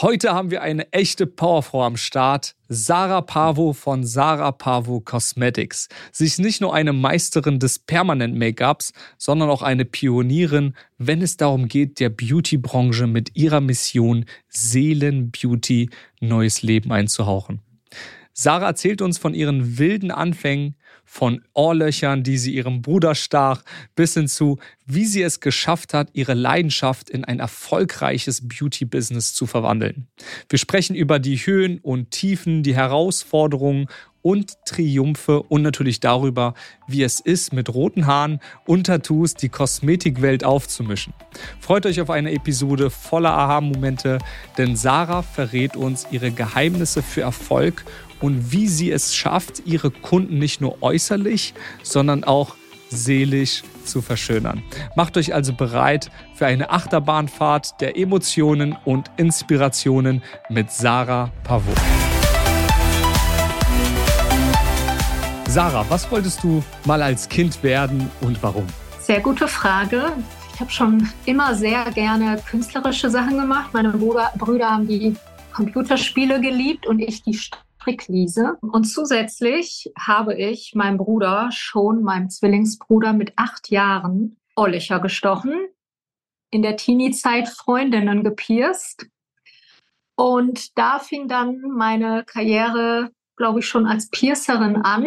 Heute haben wir eine echte Powerfrau am Start, Sarah Pavo von Sarah Pavo Cosmetics. Sie ist nicht nur eine Meisterin des Permanent-Make-ups, sondern auch eine Pionierin, wenn es darum geht, der Beauty-Branche mit ihrer Mission Seelenbeauty neues Leben einzuhauchen. Sarah erzählt uns von ihren wilden Anfängen, von Ohrlöchern, die sie ihrem Bruder stach, bis hin zu, wie sie es geschafft hat, ihre Leidenschaft in ein erfolgreiches Beauty-Business zu verwandeln. Wir sprechen über die Höhen und Tiefen, die Herausforderungen und Triumphe und natürlich darüber, wie es ist, mit roten Haaren und Tattoos die Kosmetikwelt aufzumischen. Freut euch auf eine Episode voller Aha-Momente, denn Sarah verrät uns ihre Geheimnisse für Erfolg und wie sie es schafft, ihre Kunden nicht nur äußerlich, sondern auch seelisch zu verschönern. Macht euch also bereit für eine Achterbahnfahrt der Emotionen und Inspirationen mit Sarah Pavot. Sarah, was wolltest du mal als Kind werden und warum? Sehr gute Frage. Ich habe schon immer sehr gerne künstlerische Sachen gemacht. Meine Bruder, Brüder haben die Computerspiele geliebt und ich die Strickliese. Und zusätzlich habe ich meinem Bruder schon, meinem Zwillingsbruder mit acht Jahren, Ohrlöcher gestochen, in der Teenie-Zeit Freundinnen gepierst. Und da fing dann meine Karriere, glaube ich, schon als Piercerin an,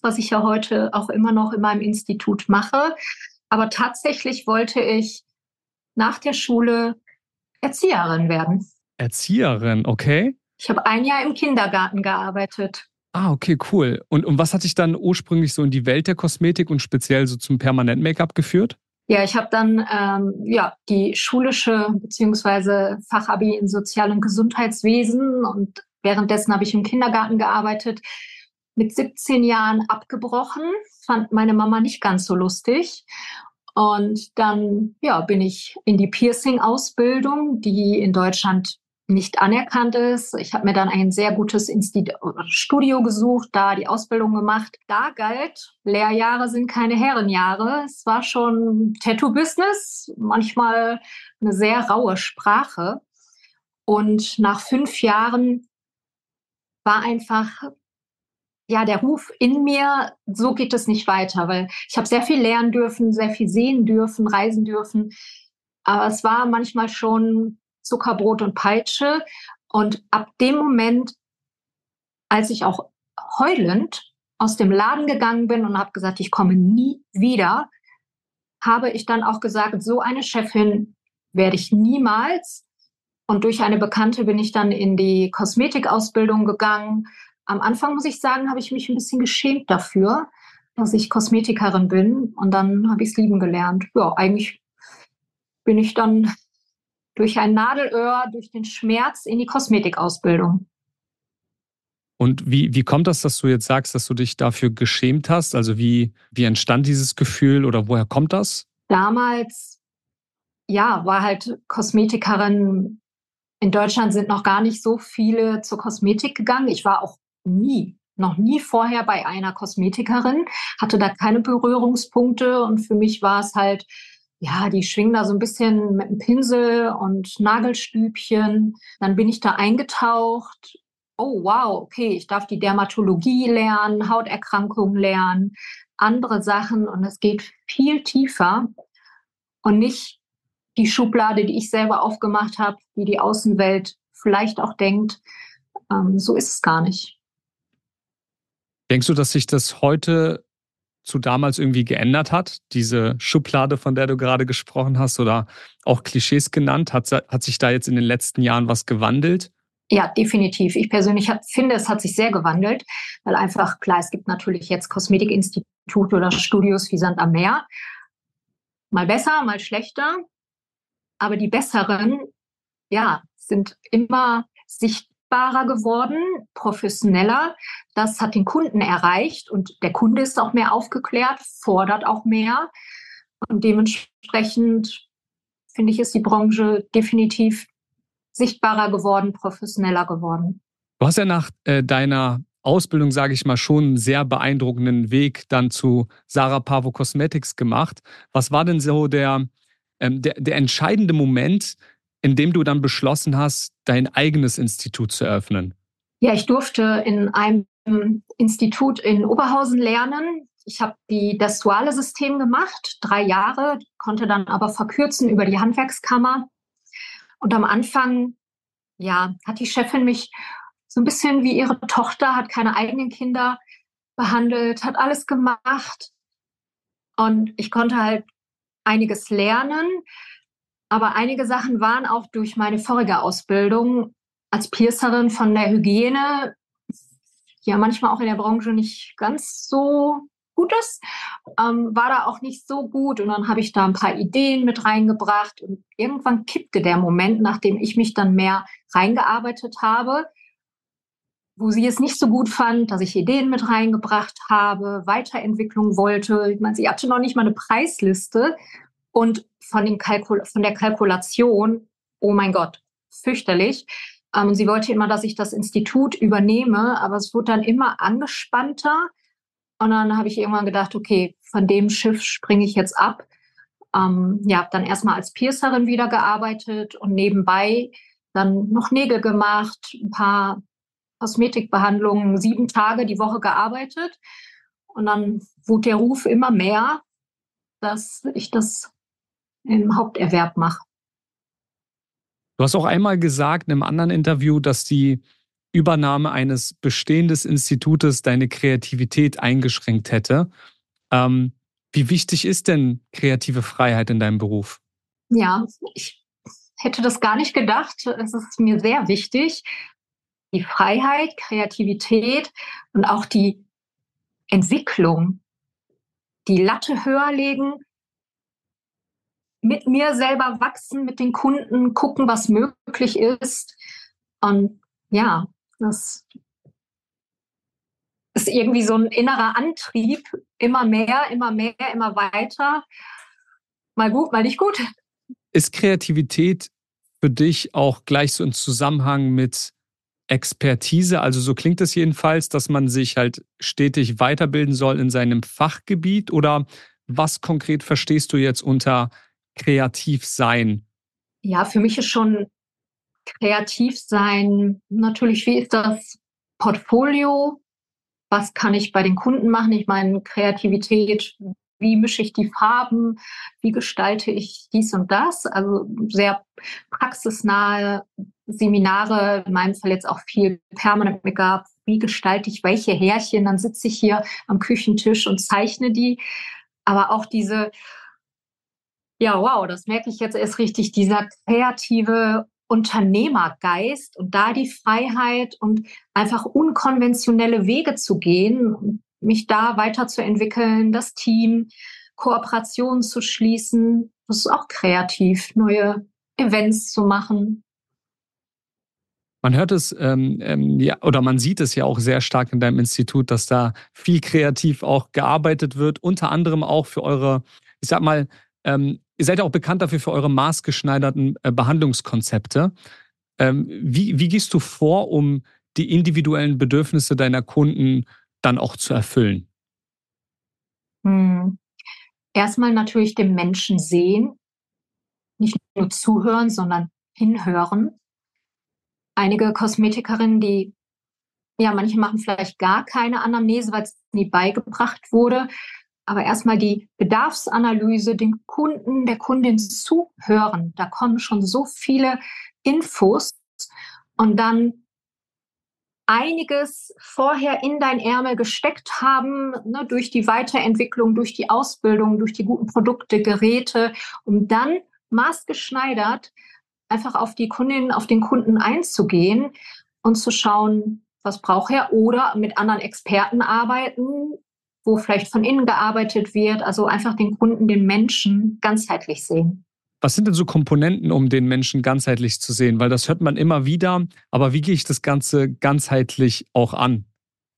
was ich ja heute auch immer noch in meinem Institut mache. Aber tatsächlich wollte ich nach der Schule Erzieherin werden. Erzieherin, okay. Ich habe ein Jahr im Kindergarten gearbeitet. Ah, okay, cool. Und, und was hat dich dann ursprünglich so in die Welt der Kosmetik und speziell so zum Permanent-Make-up geführt? Ja, ich habe dann ähm, ja, die schulische beziehungsweise Fachabi in Sozial- und Gesundheitswesen und währenddessen habe ich im Kindergarten gearbeitet. Mit 17 Jahren abgebrochen, fand meine Mama nicht ganz so lustig. Und dann ja, bin ich in die Piercing-Ausbildung, die in Deutschland nicht anerkannt ist. Ich habe mir dann ein sehr gutes Institut Studio gesucht, da die Ausbildung gemacht. Da galt, Lehrjahre sind keine Herrenjahre. Es war schon Tattoo-Business, manchmal eine sehr raue Sprache. Und nach fünf Jahren war einfach ja der Ruf in mir, so geht es nicht weiter, weil ich habe sehr viel lernen dürfen, sehr viel sehen dürfen, reisen dürfen. Aber es war manchmal schon Zuckerbrot und Peitsche. Und ab dem Moment, als ich auch heulend aus dem Laden gegangen bin und habe gesagt, ich komme nie wieder, habe ich dann auch gesagt, so eine Chefin werde ich niemals. Und durch eine Bekannte bin ich dann in die Kosmetikausbildung gegangen. Am Anfang muss ich sagen, habe ich mich ein bisschen geschämt dafür, dass ich Kosmetikerin bin. Und dann habe ich es lieben gelernt. Ja, eigentlich bin ich dann durch ein Nadelöhr, durch den Schmerz in die Kosmetikausbildung. Und wie, wie kommt das, dass du jetzt sagst, dass du dich dafür geschämt hast? Also wie, wie entstand dieses Gefühl oder woher kommt das? Damals, ja, war halt Kosmetikerin. In Deutschland sind noch gar nicht so viele zur Kosmetik gegangen. Ich war auch nie, noch nie vorher bei einer Kosmetikerin, hatte da keine Berührungspunkte und für mich war es halt ja, die schwingen da so ein bisschen mit einem Pinsel und Nagelstübchen. Dann bin ich da eingetaucht. Oh, wow, okay, ich darf die Dermatologie lernen, Hauterkrankungen lernen, andere Sachen und es geht viel tiefer und nicht die Schublade, die ich selber aufgemacht habe, die die Außenwelt vielleicht auch denkt. Ähm, so ist es gar nicht. Denkst du, dass sich das heute zu damals irgendwie geändert hat? Diese Schublade, von der du gerade gesprochen hast, oder auch Klischees genannt, hat, hat sich da jetzt in den letzten Jahren was gewandelt? Ja, definitiv. Ich persönlich finde, es hat sich sehr gewandelt, weil einfach, klar, es gibt natürlich jetzt Kosmetikinstitute oder Studios wie Sand am Meer. Mal besser, mal schlechter. Aber die besseren, ja, sind immer sichtbar sichtbarer geworden, professioneller. Das hat den Kunden erreicht und der Kunde ist auch mehr aufgeklärt, fordert auch mehr. Und dementsprechend finde ich, ist die Branche definitiv sichtbarer geworden, professioneller geworden. Du hast ja nach äh, deiner Ausbildung, sage ich mal, schon einen sehr beeindruckenden Weg dann zu Sarah Pavo Cosmetics gemacht. Was war denn so der, ähm, der, der entscheidende Moment, indem du dann beschlossen hast, dein eigenes Institut zu eröffnen? Ja, ich durfte in einem Institut in Oberhausen lernen. Ich habe das duale System gemacht, drei Jahre, konnte dann aber verkürzen über die Handwerkskammer. Und am Anfang, ja, hat die Chefin mich so ein bisschen wie ihre Tochter, hat keine eigenen Kinder behandelt, hat alles gemacht. Und ich konnte halt einiges lernen. Aber einige Sachen waren auch durch meine vorige Ausbildung als Piercerin von der Hygiene, ja manchmal auch in der Branche nicht ganz so gut ist, ähm, war da auch nicht so gut. Und dann habe ich da ein paar Ideen mit reingebracht. Und irgendwann kippte der Moment, nachdem ich mich dann mehr reingearbeitet habe, wo sie es nicht so gut fand, dass ich Ideen mit reingebracht habe, Weiterentwicklung wollte. Ich meine, sie hatte noch nicht mal eine Preisliste und von, den Kalkul von der Kalkulation, oh mein Gott, fürchterlich. Ähm, sie wollte immer, dass ich das Institut übernehme, aber es wurde dann immer angespannter. Und dann habe ich irgendwann gedacht, okay, von dem Schiff springe ich jetzt ab. Ähm, ja, habe dann erstmal als Piercerin wieder gearbeitet und nebenbei dann noch Nägel gemacht, ein paar Kosmetikbehandlungen, sieben Tage die Woche gearbeitet. Und dann wurde der Ruf immer mehr, dass ich das im Haupterwerb mache. Du hast auch einmal gesagt in einem anderen Interview, dass die Übernahme eines bestehenden Institutes deine Kreativität eingeschränkt hätte. Ähm, wie wichtig ist denn kreative Freiheit in deinem Beruf? Ja, ich hätte das gar nicht gedacht. Es ist mir sehr wichtig. Die Freiheit, Kreativität und auch die Entwicklung, die Latte höher legen, mit mir selber wachsen, mit den Kunden gucken, was möglich ist. Und ja, das ist irgendwie so ein innerer Antrieb, immer mehr, immer mehr, immer weiter. Mal gut, mal nicht gut. Ist Kreativität für dich auch gleich so im Zusammenhang mit Expertise? Also so klingt es jedenfalls, dass man sich halt stetig weiterbilden soll in seinem Fachgebiet oder was konkret verstehst du jetzt unter kreativ sein? Ja, für mich ist schon kreativ sein natürlich, wie ist das Portfolio? Was kann ich bei den Kunden machen? Ich meine, Kreativität, wie mische ich die Farben? Wie gestalte ich dies und das? Also sehr praxisnahe Seminare, in meinem Fall jetzt auch viel Permanent Make-up. Wie gestalte ich welche Härchen? Dann sitze ich hier am Küchentisch und zeichne die. Aber auch diese ja, wow, das merke ich jetzt erst richtig, dieser kreative Unternehmergeist und da die Freiheit und einfach unkonventionelle Wege zu gehen, mich da weiterzuentwickeln, das Team, Kooperationen zu schließen. Das ist auch kreativ, neue Events zu machen. Man hört es ähm, ähm, ja, oder man sieht es ja auch sehr stark in deinem Institut, dass da viel kreativ auch gearbeitet wird, unter anderem auch für eure, ich sag mal, ähm, ihr seid ja auch bekannt dafür für eure maßgeschneiderten äh, Behandlungskonzepte. Ähm, wie, wie gehst du vor, um die individuellen Bedürfnisse deiner Kunden dann auch zu erfüllen? Hm. Erstmal natürlich den Menschen sehen, nicht nur zuhören, sondern hinhören. Einige Kosmetikerinnen, die, ja, manche machen vielleicht gar keine Anamnese, weil es nie beigebracht wurde aber erstmal die Bedarfsanalyse, den Kunden, der Kundin zuhören. Da kommen schon so viele Infos und dann einiges vorher in dein Ärmel gesteckt haben, ne, durch die Weiterentwicklung, durch die Ausbildung, durch die guten Produkte, Geräte, um dann maßgeschneidert einfach auf die Kundin, auf den Kunden einzugehen und zu schauen, was braucht er oder mit anderen Experten arbeiten, wo vielleicht von innen gearbeitet wird. Also einfach den Kunden, den Menschen ganzheitlich sehen. Was sind denn so Komponenten, um den Menschen ganzheitlich zu sehen? Weil das hört man immer wieder. Aber wie gehe ich das Ganze ganzheitlich auch an?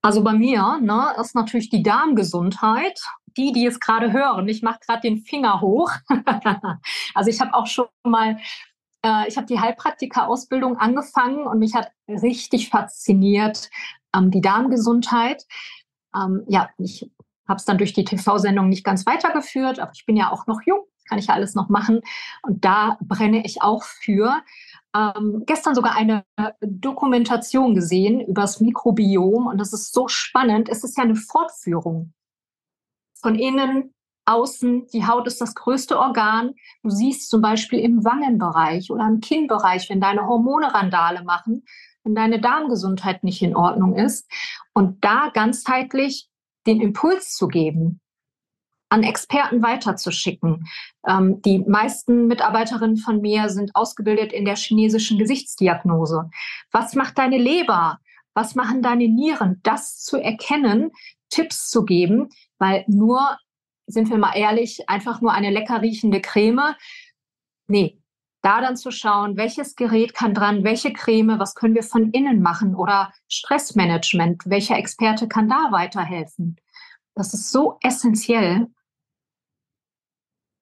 Also bei mir ne, ist natürlich die Darmgesundheit. Die, die es gerade hören, ich mache gerade den Finger hoch. also ich habe auch schon mal, äh, ich habe die Heilpraktika-Ausbildung angefangen und mich hat richtig fasziniert ähm, die Darmgesundheit. Ähm, ja, ich habe es dann durch die TV-Sendung nicht ganz weitergeführt, aber ich bin ja auch noch jung. kann ich ja alles noch machen. Und da brenne ich auch für. Ähm, gestern sogar eine Dokumentation gesehen über das Mikrobiom und das ist so spannend. Es ist ja eine Fortführung von innen, außen. Die Haut ist das größte Organ. Du siehst zum Beispiel im Wangenbereich oder im Kinnbereich, wenn deine Hormone Randale machen, wenn deine Darmgesundheit nicht in Ordnung ist. Und da ganzheitlich den Impuls zu geben, an Experten weiterzuschicken. Ähm, die meisten Mitarbeiterinnen von mir sind ausgebildet in der chinesischen Gesichtsdiagnose. Was macht deine Leber? Was machen deine Nieren? Das zu erkennen, Tipps zu geben, weil nur, sind wir mal ehrlich, einfach nur eine lecker riechende Creme. Nee, da dann zu schauen, welches Gerät kann dran, welche Creme, was können wir von innen machen oder Stressmanagement, welcher Experte kann da weiterhelfen. Das ist so essentiell.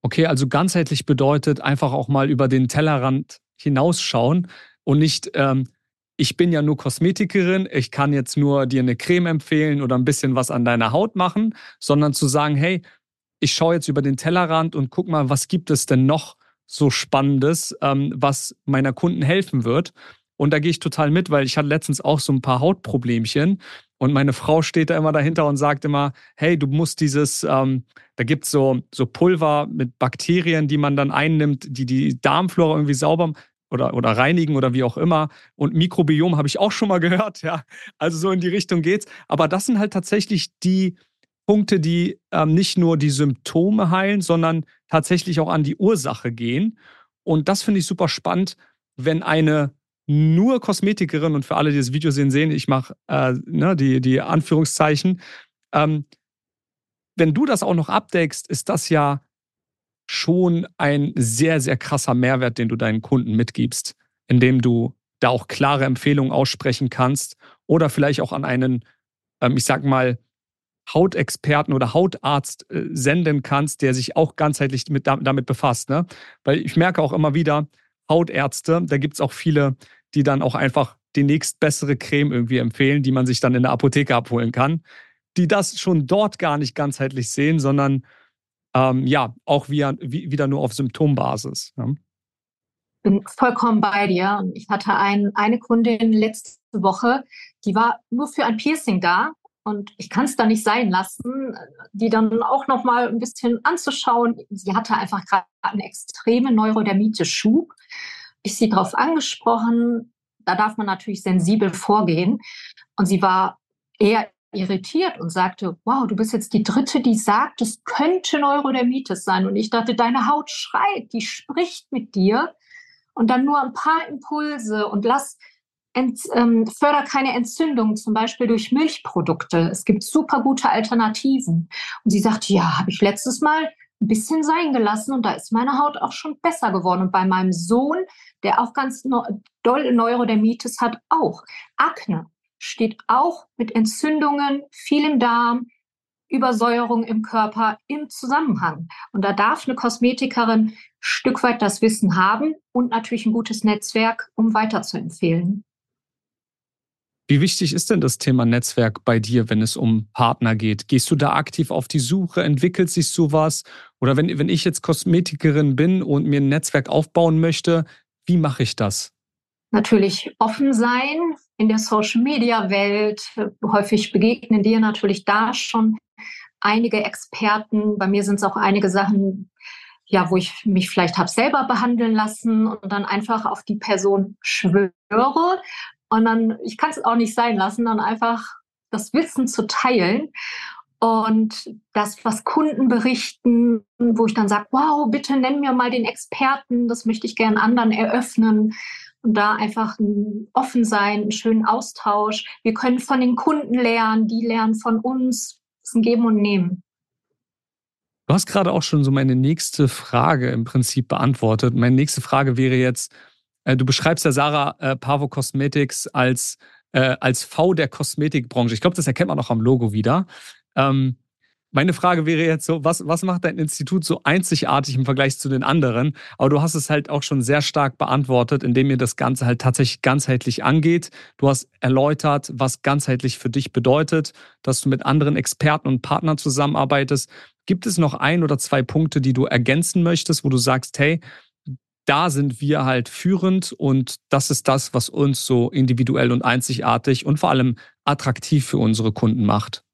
Okay, also ganzheitlich bedeutet einfach auch mal über den Tellerrand hinausschauen und nicht, ähm, ich bin ja nur Kosmetikerin, ich kann jetzt nur dir eine Creme empfehlen oder ein bisschen was an deiner Haut machen, sondern zu sagen, hey, ich schaue jetzt über den Tellerrand und guck mal, was gibt es denn noch so Spannendes, ähm, was meiner Kunden helfen wird. Und da gehe ich total mit, weil ich hatte letztens auch so ein paar Hautproblemchen und meine Frau steht da immer dahinter und sagt immer, hey, du musst dieses, ähm, da gibt es so, so Pulver mit Bakterien, die man dann einnimmt, die die Darmflora irgendwie sauber oder, oder reinigen oder wie auch immer. Und Mikrobiom habe ich auch schon mal gehört, ja. Also so in die Richtung geht's. Aber das sind halt tatsächlich die Punkte, die ähm, nicht nur die Symptome heilen, sondern tatsächlich auch an die Ursache gehen. Und das finde ich super spannend, wenn eine nur Kosmetikerin und für alle, die das Video sehen, sehen, ich mache äh, ne, die, die Anführungszeichen. Ähm, wenn du das auch noch abdeckst, ist das ja schon ein sehr, sehr krasser Mehrwert, den du deinen Kunden mitgibst, indem du da auch klare Empfehlungen aussprechen kannst oder vielleicht auch an einen, ähm, ich sag mal, Hautexperten oder Hautarzt äh, senden kannst, der sich auch ganzheitlich mit, damit befasst. Ne? Weil ich merke auch immer wieder, Hautärzte, da gibt es auch viele, die dann auch einfach die nächstbessere Creme irgendwie empfehlen, die man sich dann in der Apotheke abholen kann, die das schon dort gar nicht ganzheitlich sehen, sondern ähm, ja, auch wieder, wieder nur auf Symptombasis. Bin vollkommen bei dir. Ich hatte ein, eine Kundin letzte Woche, die war nur für ein Piercing da und ich kann es da nicht sein lassen, die dann auch noch mal ein bisschen anzuschauen. Sie hatte einfach gerade eine extreme Neurodermitis-Schub. Ich sie darauf angesprochen. Da darf man natürlich sensibel vorgehen. Und sie war eher irritiert und sagte, wow, du bist jetzt die Dritte, die sagt, es könnte Neurodermitis sein. Und ich dachte, deine Haut schreit, die spricht mit dir. Und dann nur ein paar Impulse und lass ent, ähm, förder keine Entzündung, zum Beispiel durch Milchprodukte. Es gibt super gute Alternativen. Und sie sagte, ja, habe ich letztes Mal ein bisschen sein gelassen und da ist meine Haut auch schon besser geworden. Und bei meinem Sohn, der auch ganz doll Neurodermitis hat, auch. Akne steht auch mit Entzündungen, viel im Darm, Übersäuerung im Körper im Zusammenhang. Und da darf eine Kosmetikerin Stück weit das Wissen haben und natürlich ein gutes Netzwerk, um weiterzuempfehlen. Wie wichtig ist denn das Thema Netzwerk bei dir, wenn es um Partner geht? Gehst du da aktiv auf die Suche? Entwickelt sich sowas? Oder wenn, wenn ich jetzt Kosmetikerin bin und mir ein Netzwerk aufbauen möchte, wie mache ich das? Natürlich offen sein in der Social-Media-Welt. Häufig begegnen dir natürlich da schon einige Experten. Bei mir sind es auch einige Sachen, ja, wo ich mich vielleicht habe selber behandeln lassen und dann einfach auf die Person schwöre und dann, ich kann es auch nicht sein lassen, dann einfach das Wissen zu teilen. Und das, was Kunden berichten, wo ich dann sage, wow, bitte nenn mir mal den Experten, das möchte ich gerne anderen eröffnen. Und da einfach offen sein, einen schönen Austausch. Wir können von den Kunden lernen, die lernen von uns. Das ist ein Geben und Nehmen. Du hast gerade auch schon so meine nächste Frage im Prinzip beantwortet. Meine nächste Frage wäre jetzt, du beschreibst ja Sarah äh, Pavo Cosmetics als, äh, als V der Kosmetikbranche. Ich glaube, das erkennt man auch am Logo wieder. Ähm, meine Frage wäre jetzt so, was, was macht dein Institut so einzigartig im Vergleich zu den anderen? Aber du hast es halt auch schon sehr stark beantwortet, indem ihr das Ganze halt tatsächlich ganzheitlich angeht. Du hast erläutert, was ganzheitlich für dich bedeutet, dass du mit anderen Experten und Partnern zusammenarbeitest. Gibt es noch ein oder zwei Punkte, die du ergänzen möchtest, wo du sagst, hey, da sind wir halt führend und das ist das, was uns so individuell und einzigartig und vor allem attraktiv für unsere Kunden macht?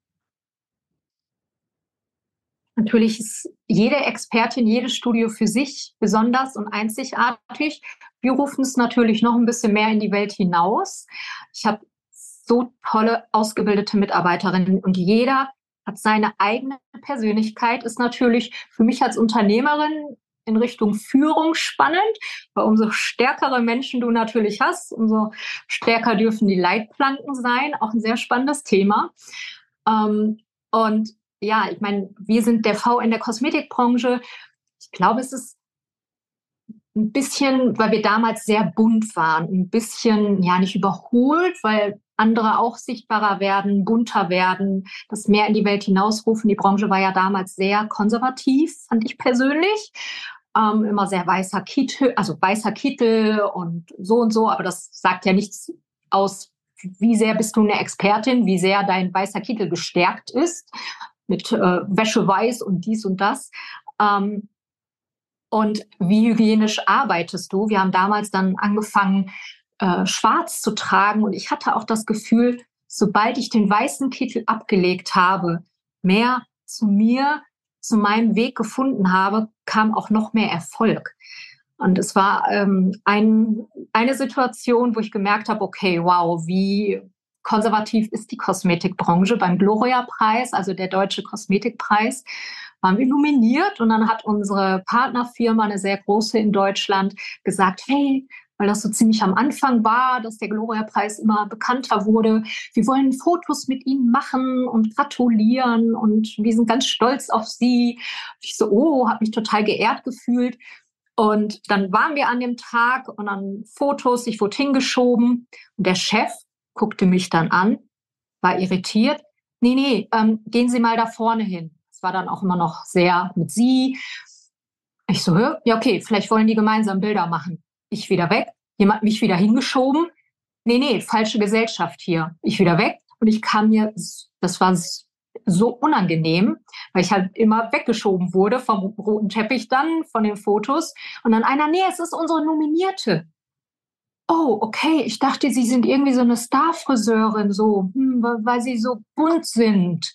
Natürlich ist jede Expertin, jedes Studio für sich besonders und einzigartig. Wir rufen es natürlich noch ein bisschen mehr in die Welt hinaus. Ich habe so tolle ausgebildete Mitarbeiterinnen und jeder hat seine eigene Persönlichkeit, ist natürlich für mich als Unternehmerin in Richtung Führung spannend, weil umso stärkere Menschen du natürlich hast, umso stärker dürfen die Leitplanken sein. Auch ein sehr spannendes Thema. Ähm, und ja, ich meine, wir sind der V in der Kosmetikbranche. Ich glaube, es ist ein bisschen, weil wir damals sehr bunt waren, ein bisschen, ja, nicht überholt, weil andere auch sichtbarer werden, bunter werden, das mehr in die Welt hinausrufen. Die Branche war ja damals sehr konservativ, fand ich persönlich. Ähm, immer sehr weißer Kittel, also weißer Kittel und so und so, aber das sagt ja nichts aus, wie sehr bist du eine Expertin, wie sehr dein weißer Kittel gestärkt ist mit äh, Wäsche weiß und dies und das. Ähm, und wie hygienisch arbeitest du? Wir haben damals dann angefangen, äh, schwarz zu tragen. Und ich hatte auch das Gefühl, sobald ich den weißen Kittel abgelegt habe, mehr zu mir, zu meinem Weg gefunden habe, kam auch noch mehr Erfolg. Und es war ähm, ein, eine Situation, wo ich gemerkt habe, okay, wow, wie konservativ ist die Kosmetikbranche. Beim Gloria-Preis, also der Deutsche Kosmetikpreis, waren wir nominiert und dann hat unsere Partnerfirma, eine sehr große in Deutschland, gesagt, hey, weil das so ziemlich am Anfang war, dass der Gloria-Preis immer bekannter wurde. Wir wollen Fotos mit Ihnen machen und gratulieren und wir sind ganz stolz auf Sie. Ich so, oh, habe mich total geehrt gefühlt. Und dann waren wir an dem Tag und dann Fotos, ich wurde hingeschoben und der Chef guckte mich dann an, war irritiert. Nee, nee, ähm, gehen Sie mal da vorne hin. Es war dann auch immer noch sehr mit Sie. Ich so, ja, okay, vielleicht wollen die gemeinsam Bilder machen. Ich wieder weg, jemand mich wieder hingeschoben. Nee, nee, falsche Gesellschaft hier. Ich wieder weg und ich kam mir, das war so unangenehm, weil ich halt immer weggeschoben wurde vom roten Teppich dann, von den Fotos. Und dann einer, nee, es ist unsere Nominierte oh, okay, ich dachte, Sie sind irgendwie so eine Starfriseurin, so, hm, weil Sie so bunt sind.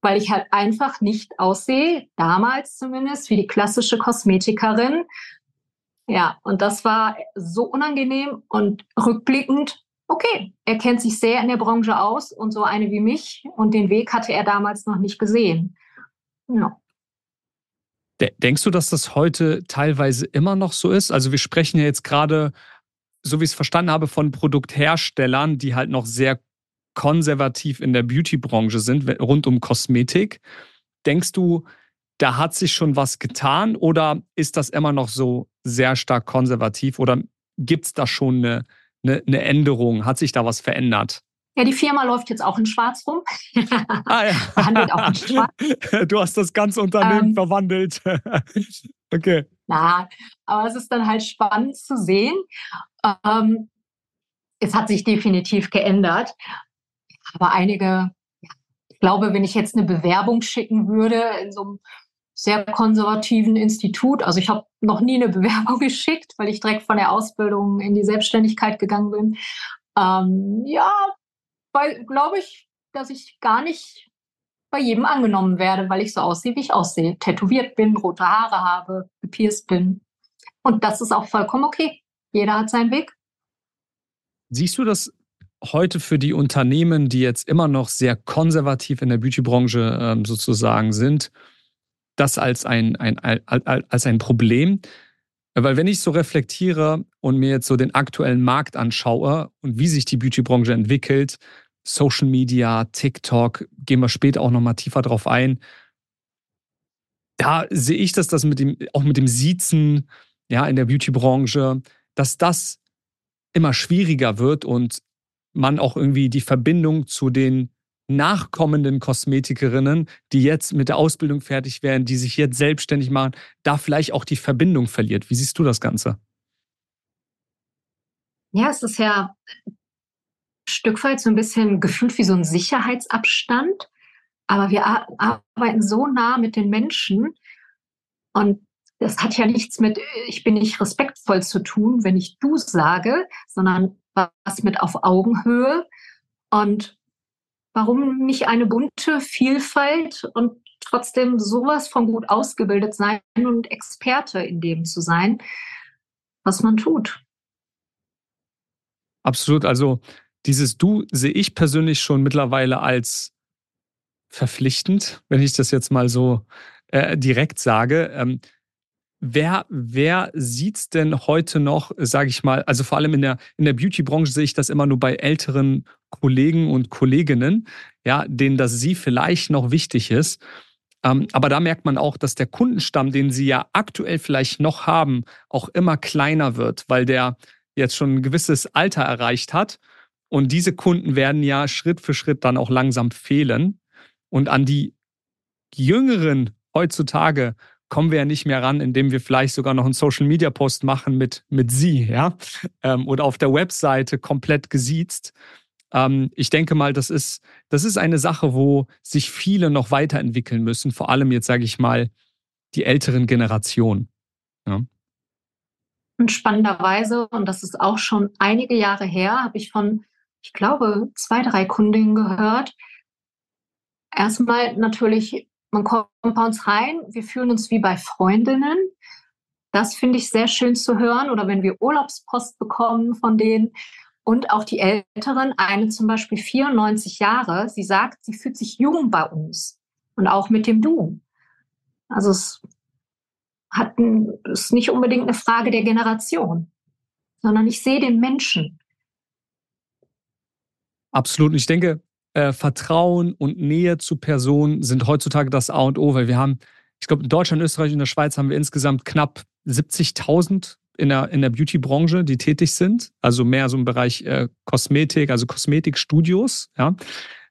Weil ich halt einfach nicht aussehe, damals zumindest, wie die klassische Kosmetikerin. Ja, und das war so unangenehm und rückblickend, okay, er kennt sich sehr in der Branche aus und so eine wie mich und den Weg hatte er damals noch nicht gesehen. Ja. Denkst du, dass das heute teilweise immer noch so ist? Also wir sprechen ja jetzt gerade, so wie ich es verstanden habe, von Produktherstellern, die halt noch sehr konservativ in der Beauty-Branche sind, rund um Kosmetik. Denkst du, da hat sich schon was getan oder ist das immer noch so sehr stark konservativ oder gibt es da schon eine, eine, eine Änderung? Hat sich da was verändert? Ja, die Firma läuft jetzt auch in Schwarz rum. Ah, ja. Handelt auch in Schwarz. Du hast das ganze Unternehmen ähm, verwandelt. okay. Na, aber es ist dann halt spannend zu sehen. Ähm, es hat sich definitiv geändert. Aber einige, ich glaube, wenn ich jetzt eine Bewerbung schicken würde in so einem sehr konservativen Institut, also ich habe noch nie eine Bewerbung geschickt, weil ich direkt von der Ausbildung in die Selbstständigkeit gegangen bin. Ähm, ja, weil glaube ich, dass ich gar nicht bei jedem angenommen werde, weil ich so aussehe, wie ich aussehe. Tätowiert bin, rote Haare habe, gepierst bin. Und das ist auch vollkommen okay. Jeder hat seinen Weg. Siehst du das heute für die Unternehmen, die jetzt immer noch sehr konservativ in der Beautybranche ähm, sozusagen sind, das als ein, ein, als ein Problem? Weil wenn ich so reflektiere und mir jetzt so den aktuellen Markt anschaue und wie sich die Beautybranche entwickelt, Social Media, TikTok, gehen wir später auch nochmal tiefer drauf ein. Da sehe ich, dass das mit dem, auch mit dem Siezen, ja, in der Beautybranche, dass das immer schwieriger wird und man auch irgendwie die Verbindung zu den nachkommenden Kosmetikerinnen, die jetzt mit der Ausbildung fertig werden, die sich jetzt selbstständig machen, da vielleicht auch die Verbindung verliert. Wie siehst du das Ganze? Ja, es ist ja Stück weit so ein bisschen gefühlt wie so ein Sicherheitsabstand. Aber wir arbeiten so nah mit den Menschen und das hat ja nichts mit, ich bin nicht respektvoll zu tun, wenn ich du sage, sondern was mit auf Augenhöhe. Und warum nicht eine bunte Vielfalt und trotzdem sowas von gut ausgebildet sein und Experte in dem zu sein, was man tut. Absolut. Also dieses Du sehe ich persönlich schon mittlerweile als verpflichtend, wenn ich das jetzt mal so äh, direkt sage. Ähm, wer wer sieht es denn heute noch, sage ich mal, also vor allem in der, in der Beauty-Branche sehe ich das immer nur bei älteren Kollegen und Kolleginnen, ja, denen das Sie vielleicht noch wichtig ist. Ähm, aber da merkt man auch, dass der Kundenstamm, den Sie ja aktuell vielleicht noch haben, auch immer kleiner wird, weil der jetzt schon ein gewisses Alter erreicht hat. Und diese Kunden werden ja Schritt für Schritt dann auch langsam fehlen. Und an die Jüngeren heutzutage kommen wir ja nicht mehr ran, indem wir vielleicht sogar noch einen Social Media Post machen mit, mit Sie, ja, ähm, oder auf der Webseite komplett gesiezt. Ähm, ich denke mal, das ist, das ist eine Sache, wo sich viele noch weiterentwickeln müssen, vor allem jetzt sage ich mal die älteren Generationen. Ja. Und spannenderweise, und das ist auch schon einige Jahre her, habe ich von, ich glaube, zwei, drei Kundinnen gehört. Erstmal natürlich, man kommt bei uns rein, wir fühlen uns wie bei Freundinnen. Das finde ich sehr schön zu hören. Oder wenn wir Urlaubspost bekommen von denen, und auch die Älteren, eine zum Beispiel 94 Jahre, sie sagt, sie fühlt sich jung bei uns und auch mit dem Du. Also es hat ein, ist nicht unbedingt eine Frage der Generation, sondern ich sehe den Menschen. Absolut. Ich denke, äh, Vertrauen und Nähe zu Personen sind heutzutage das A und O, weil wir haben, ich glaube, in Deutschland, Österreich und der Schweiz haben wir insgesamt knapp 70.000 in der, in der Beauty-Branche, die tätig sind, also mehr so im Bereich äh, Kosmetik, also Kosmetikstudios, ja.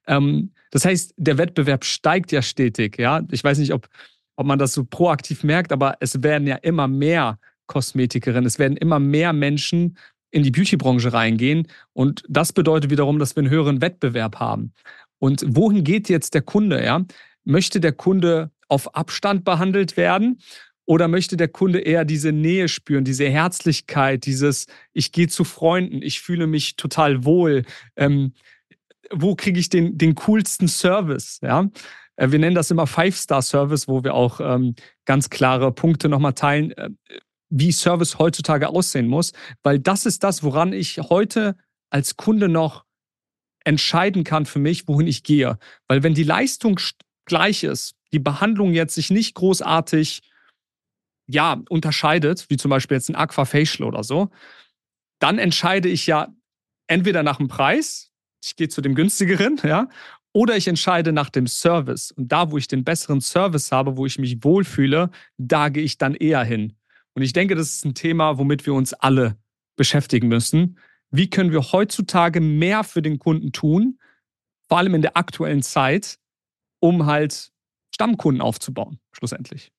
Ähm, das heißt, der Wettbewerb steigt ja stetig, ja. Ich weiß nicht, ob, ob man das so proaktiv merkt, aber es werden ja immer mehr Kosmetikerinnen, es werden immer mehr Menschen in die Beauty-Branche reingehen und das bedeutet wiederum, dass wir einen höheren Wettbewerb haben. Und wohin geht jetzt der Kunde, ja? Möchte der Kunde auf Abstand behandelt werden oder möchte der Kunde eher diese Nähe spüren, diese Herzlichkeit, dieses, ich gehe zu Freunden, ich fühle mich total wohl. Ähm, wo kriege ich den, den coolsten Service? Ja? Äh, wir nennen das immer Five-Star-Service, wo wir auch ähm, ganz klare Punkte nochmal teilen, äh, wie Service heutzutage aussehen muss, weil das ist das, woran ich heute als Kunde noch entscheiden kann für mich, wohin ich gehe. Weil wenn die Leistung gleich ist, die Behandlung jetzt sich nicht großartig ja, unterscheidet, wie zum Beispiel jetzt ein Aquafacial oder so, dann entscheide ich ja entweder nach dem Preis, ich gehe zu dem günstigeren, ja, oder ich entscheide nach dem Service. Und da, wo ich den besseren Service habe, wo ich mich wohlfühle, da gehe ich dann eher hin. Und ich denke, das ist ein Thema, womit wir uns alle beschäftigen müssen. Wie können wir heutzutage mehr für den Kunden tun, vor allem in der aktuellen Zeit, um halt Stammkunden aufzubauen, schlussendlich.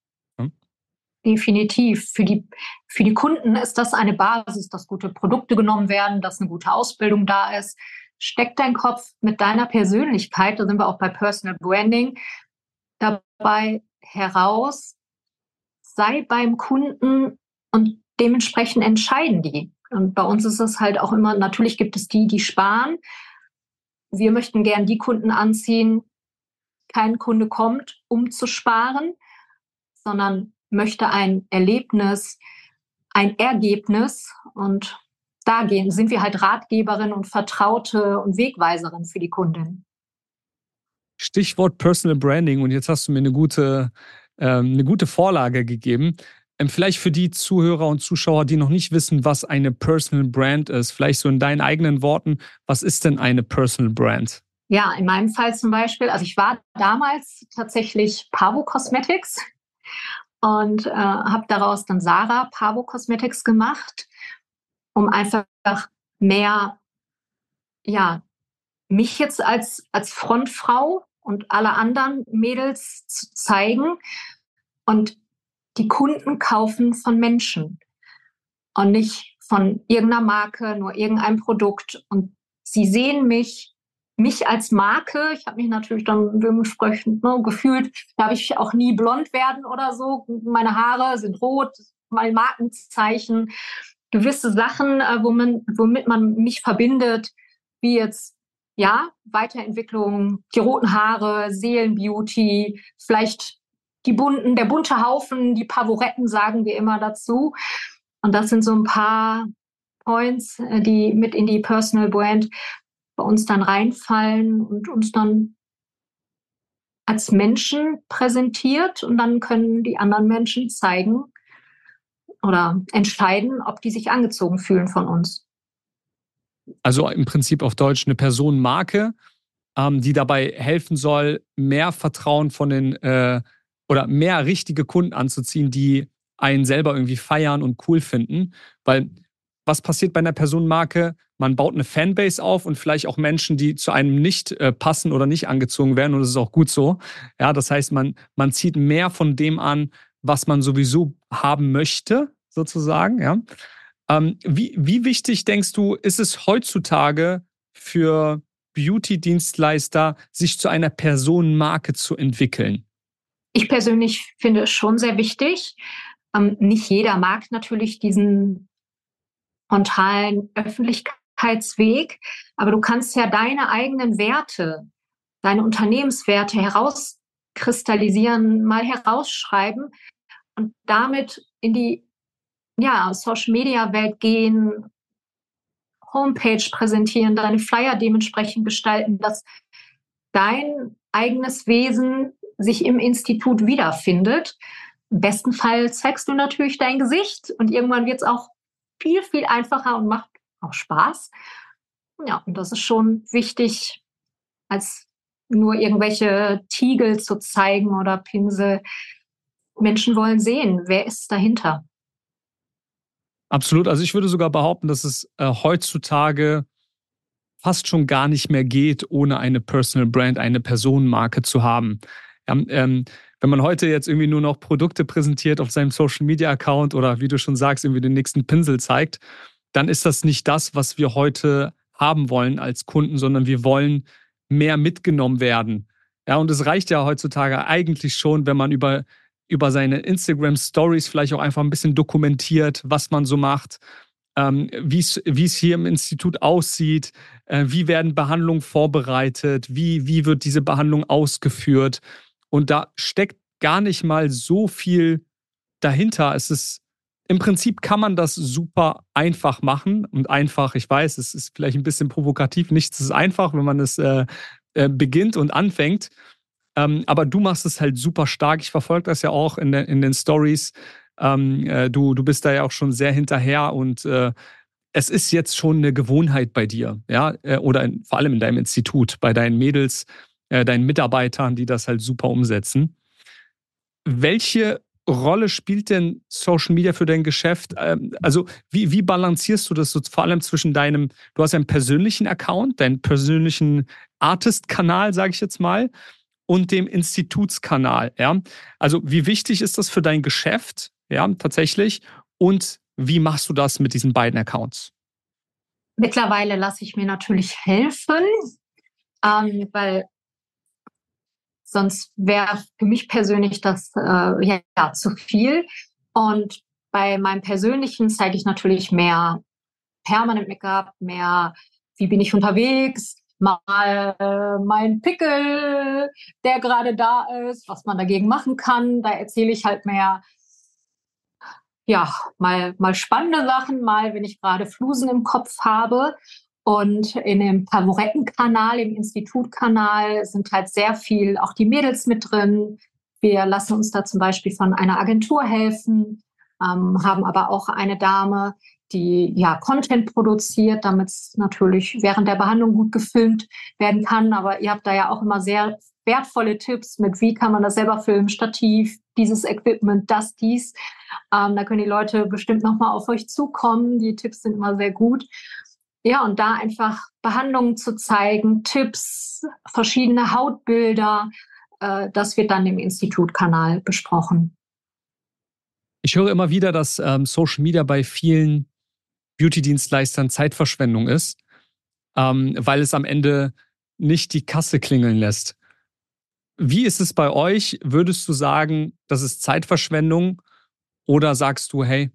Definitiv. Für die, für die Kunden ist das eine Basis, dass gute Produkte genommen werden, dass eine gute Ausbildung da ist. Steck dein Kopf mit deiner Persönlichkeit, da sind wir auch bei Personal Branding, dabei heraus, sei beim Kunden und dementsprechend entscheiden die. Und bei uns ist es halt auch immer, natürlich gibt es die, die sparen. Wir möchten gern die Kunden anziehen. Kein Kunde kommt, um zu sparen, sondern möchte ein Erlebnis, ein Ergebnis und da gehen, sind wir halt Ratgeberin und Vertraute und Wegweiserin für die Kundin. Stichwort Personal Branding und jetzt hast du mir eine gute, ähm, eine gute Vorlage gegeben. Ähm, vielleicht für die Zuhörer und Zuschauer, die noch nicht wissen, was eine Personal Brand ist, vielleicht so in deinen eigenen Worten, was ist denn eine Personal Brand? Ja, in meinem Fall zum Beispiel, also ich war damals tatsächlich Pavo Cosmetics und äh, habe daraus dann Sarah Pavo Cosmetics gemacht, um einfach mehr, ja, mich jetzt als, als Frontfrau und alle anderen Mädels zu zeigen. Und die Kunden kaufen von Menschen und nicht von irgendeiner Marke, nur irgendein Produkt. Und sie sehen mich mich als Marke, ich habe mich natürlich dann dementsprechend ne, gefühlt, darf ich auch nie blond werden oder so. Meine Haare sind rot, mein Markenzeichen. Gewisse Sachen, äh, womit, womit man mich verbindet, wie jetzt ja, Weiterentwicklung, die roten Haare, Seelenbeauty, vielleicht die bunten, der bunte Haufen, die Pavoretten sagen wir immer dazu. Und das sind so ein paar Points, äh, die mit in die Personal Brand bei uns dann reinfallen und uns dann als Menschen präsentiert und dann können die anderen Menschen zeigen oder entscheiden, ob die sich angezogen fühlen von uns. Also im Prinzip auf Deutsch eine Personenmarke, ähm, die dabei helfen soll, mehr Vertrauen von den äh, oder mehr richtige Kunden anzuziehen, die einen selber irgendwie feiern und cool finden. Weil was passiert bei einer Personenmarke? Man baut eine Fanbase auf und vielleicht auch Menschen, die zu einem nicht äh, passen oder nicht angezogen werden. Und das ist auch gut so. Ja, das heißt, man, man zieht mehr von dem an, was man sowieso haben möchte, sozusagen. Ja. Ähm, wie, wie wichtig denkst du, ist es heutzutage für Beauty-Dienstleister, sich zu einer Personenmarke zu entwickeln? Ich persönlich finde es schon sehr wichtig. Ähm, nicht jeder mag natürlich diesen frontalen Öffentlichkeitsweg, aber du kannst ja deine eigenen Werte, deine Unternehmenswerte herauskristallisieren, mal herausschreiben und damit in die ja, Social Media Welt gehen, Homepage präsentieren, deine Flyer dementsprechend gestalten, dass dein eigenes Wesen sich im Institut wiederfindet. Im besten Fall zeigst du natürlich dein Gesicht und irgendwann wird es auch viel, viel einfacher und macht auch Spaß. Ja, und das ist schon wichtig, als nur irgendwelche Tiegel zu zeigen oder Pinsel. Menschen wollen sehen, wer ist dahinter. Absolut. Also ich würde sogar behaupten, dass es äh, heutzutage fast schon gar nicht mehr geht, ohne eine Personal Brand, eine Personenmarke zu haben. Ja, ähm, wenn man heute jetzt irgendwie nur noch Produkte präsentiert auf seinem Social Media Account oder wie du schon sagst, irgendwie den nächsten Pinsel zeigt, dann ist das nicht das, was wir heute haben wollen als Kunden, sondern wir wollen mehr mitgenommen werden. Ja, und es reicht ja heutzutage eigentlich schon, wenn man über über seine Instagram Stories vielleicht auch einfach ein bisschen dokumentiert, was man so macht, ähm, wie es hier im Institut aussieht, äh, wie werden Behandlungen vorbereitet, wie, wie wird diese Behandlung ausgeführt. Und da steckt gar nicht mal so viel dahinter. Es ist im Prinzip kann man das super einfach machen und einfach, ich weiß, es ist vielleicht ein bisschen provokativ, nichts ist einfach, wenn man es äh, äh, beginnt und anfängt. Ähm, aber du machst es halt super stark. Ich verfolge das ja auch in, de, in den Stories. Ähm, äh, du, du bist da ja auch schon sehr hinterher und äh, es ist jetzt schon eine Gewohnheit bei dir, ja, äh, oder in, vor allem in deinem Institut, bei deinen Mädels, äh, deinen Mitarbeitern, die das halt super umsetzen. Welche Rolle spielt denn Social Media für dein Geschäft? Ähm, also, wie, wie balancierst du das so vor allem zwischen deinem, du hast einen persönlichen Account, deinen persönlichen Artist-Kanal, sage ich jetzt mal, und dem Institutskanal. Ja? Also wie wichtig ist das für dein Geschäft, ja, tatsächlich? Und wie machst du das mit diesen beiden Accounts? Mittlerweile lasse ich mir natürlich helfen, ähm, weil sonst wäre für mich persönlich das äh, ja, zu viel. Und bei meinem persönlichen zeige ich natürlich mehr Permanent Make-up, mehr, wie bin ich unterwegs, mal äh, mein Pickel, der gerade da ist, was man dagegen machen kann. Da erzähle ich halt mehr, ja, mal, mal spannende Sachen, mal, wenn ich gerade Flusen im Kopf habe. Und in dem Favorettenkanal, im Institutkanal sind halt sehr viel, auch die Mädels mit drin. Wir lassen uns da zum Beispiel von einer Agentur helfen, ähm, haben aber auch eine Dame, die ja Content produziert, damit es natürlich während der Behandlung gut gefilmt werden kann. Aber ihr habt da ja auch immer sehr wertvolle Tipps mit, wie kann man das selber filmen, Stativ, dieses Equipment, das, dies. Ähm, da können die Leute bestimmt nochmal auf euch zukommen. Die Tipps sind immer sehr gut. Ja, und da einfach Behandlungen zu zeigen, Tipps, verschiedene Hautbilder, äh, das wird dann im Institutkanal besprochen. Ich höre immer wieder, dass ähm, Social Media bei vielen Beauty-Dienstleistern Zeitverschwendung ist, ähm, weil es am Ende nicht die Kasse klingeln lässt. Wie ist es bei euch? Würdest du sagen, das ist Zeitverschwendung oder sagst du, hey,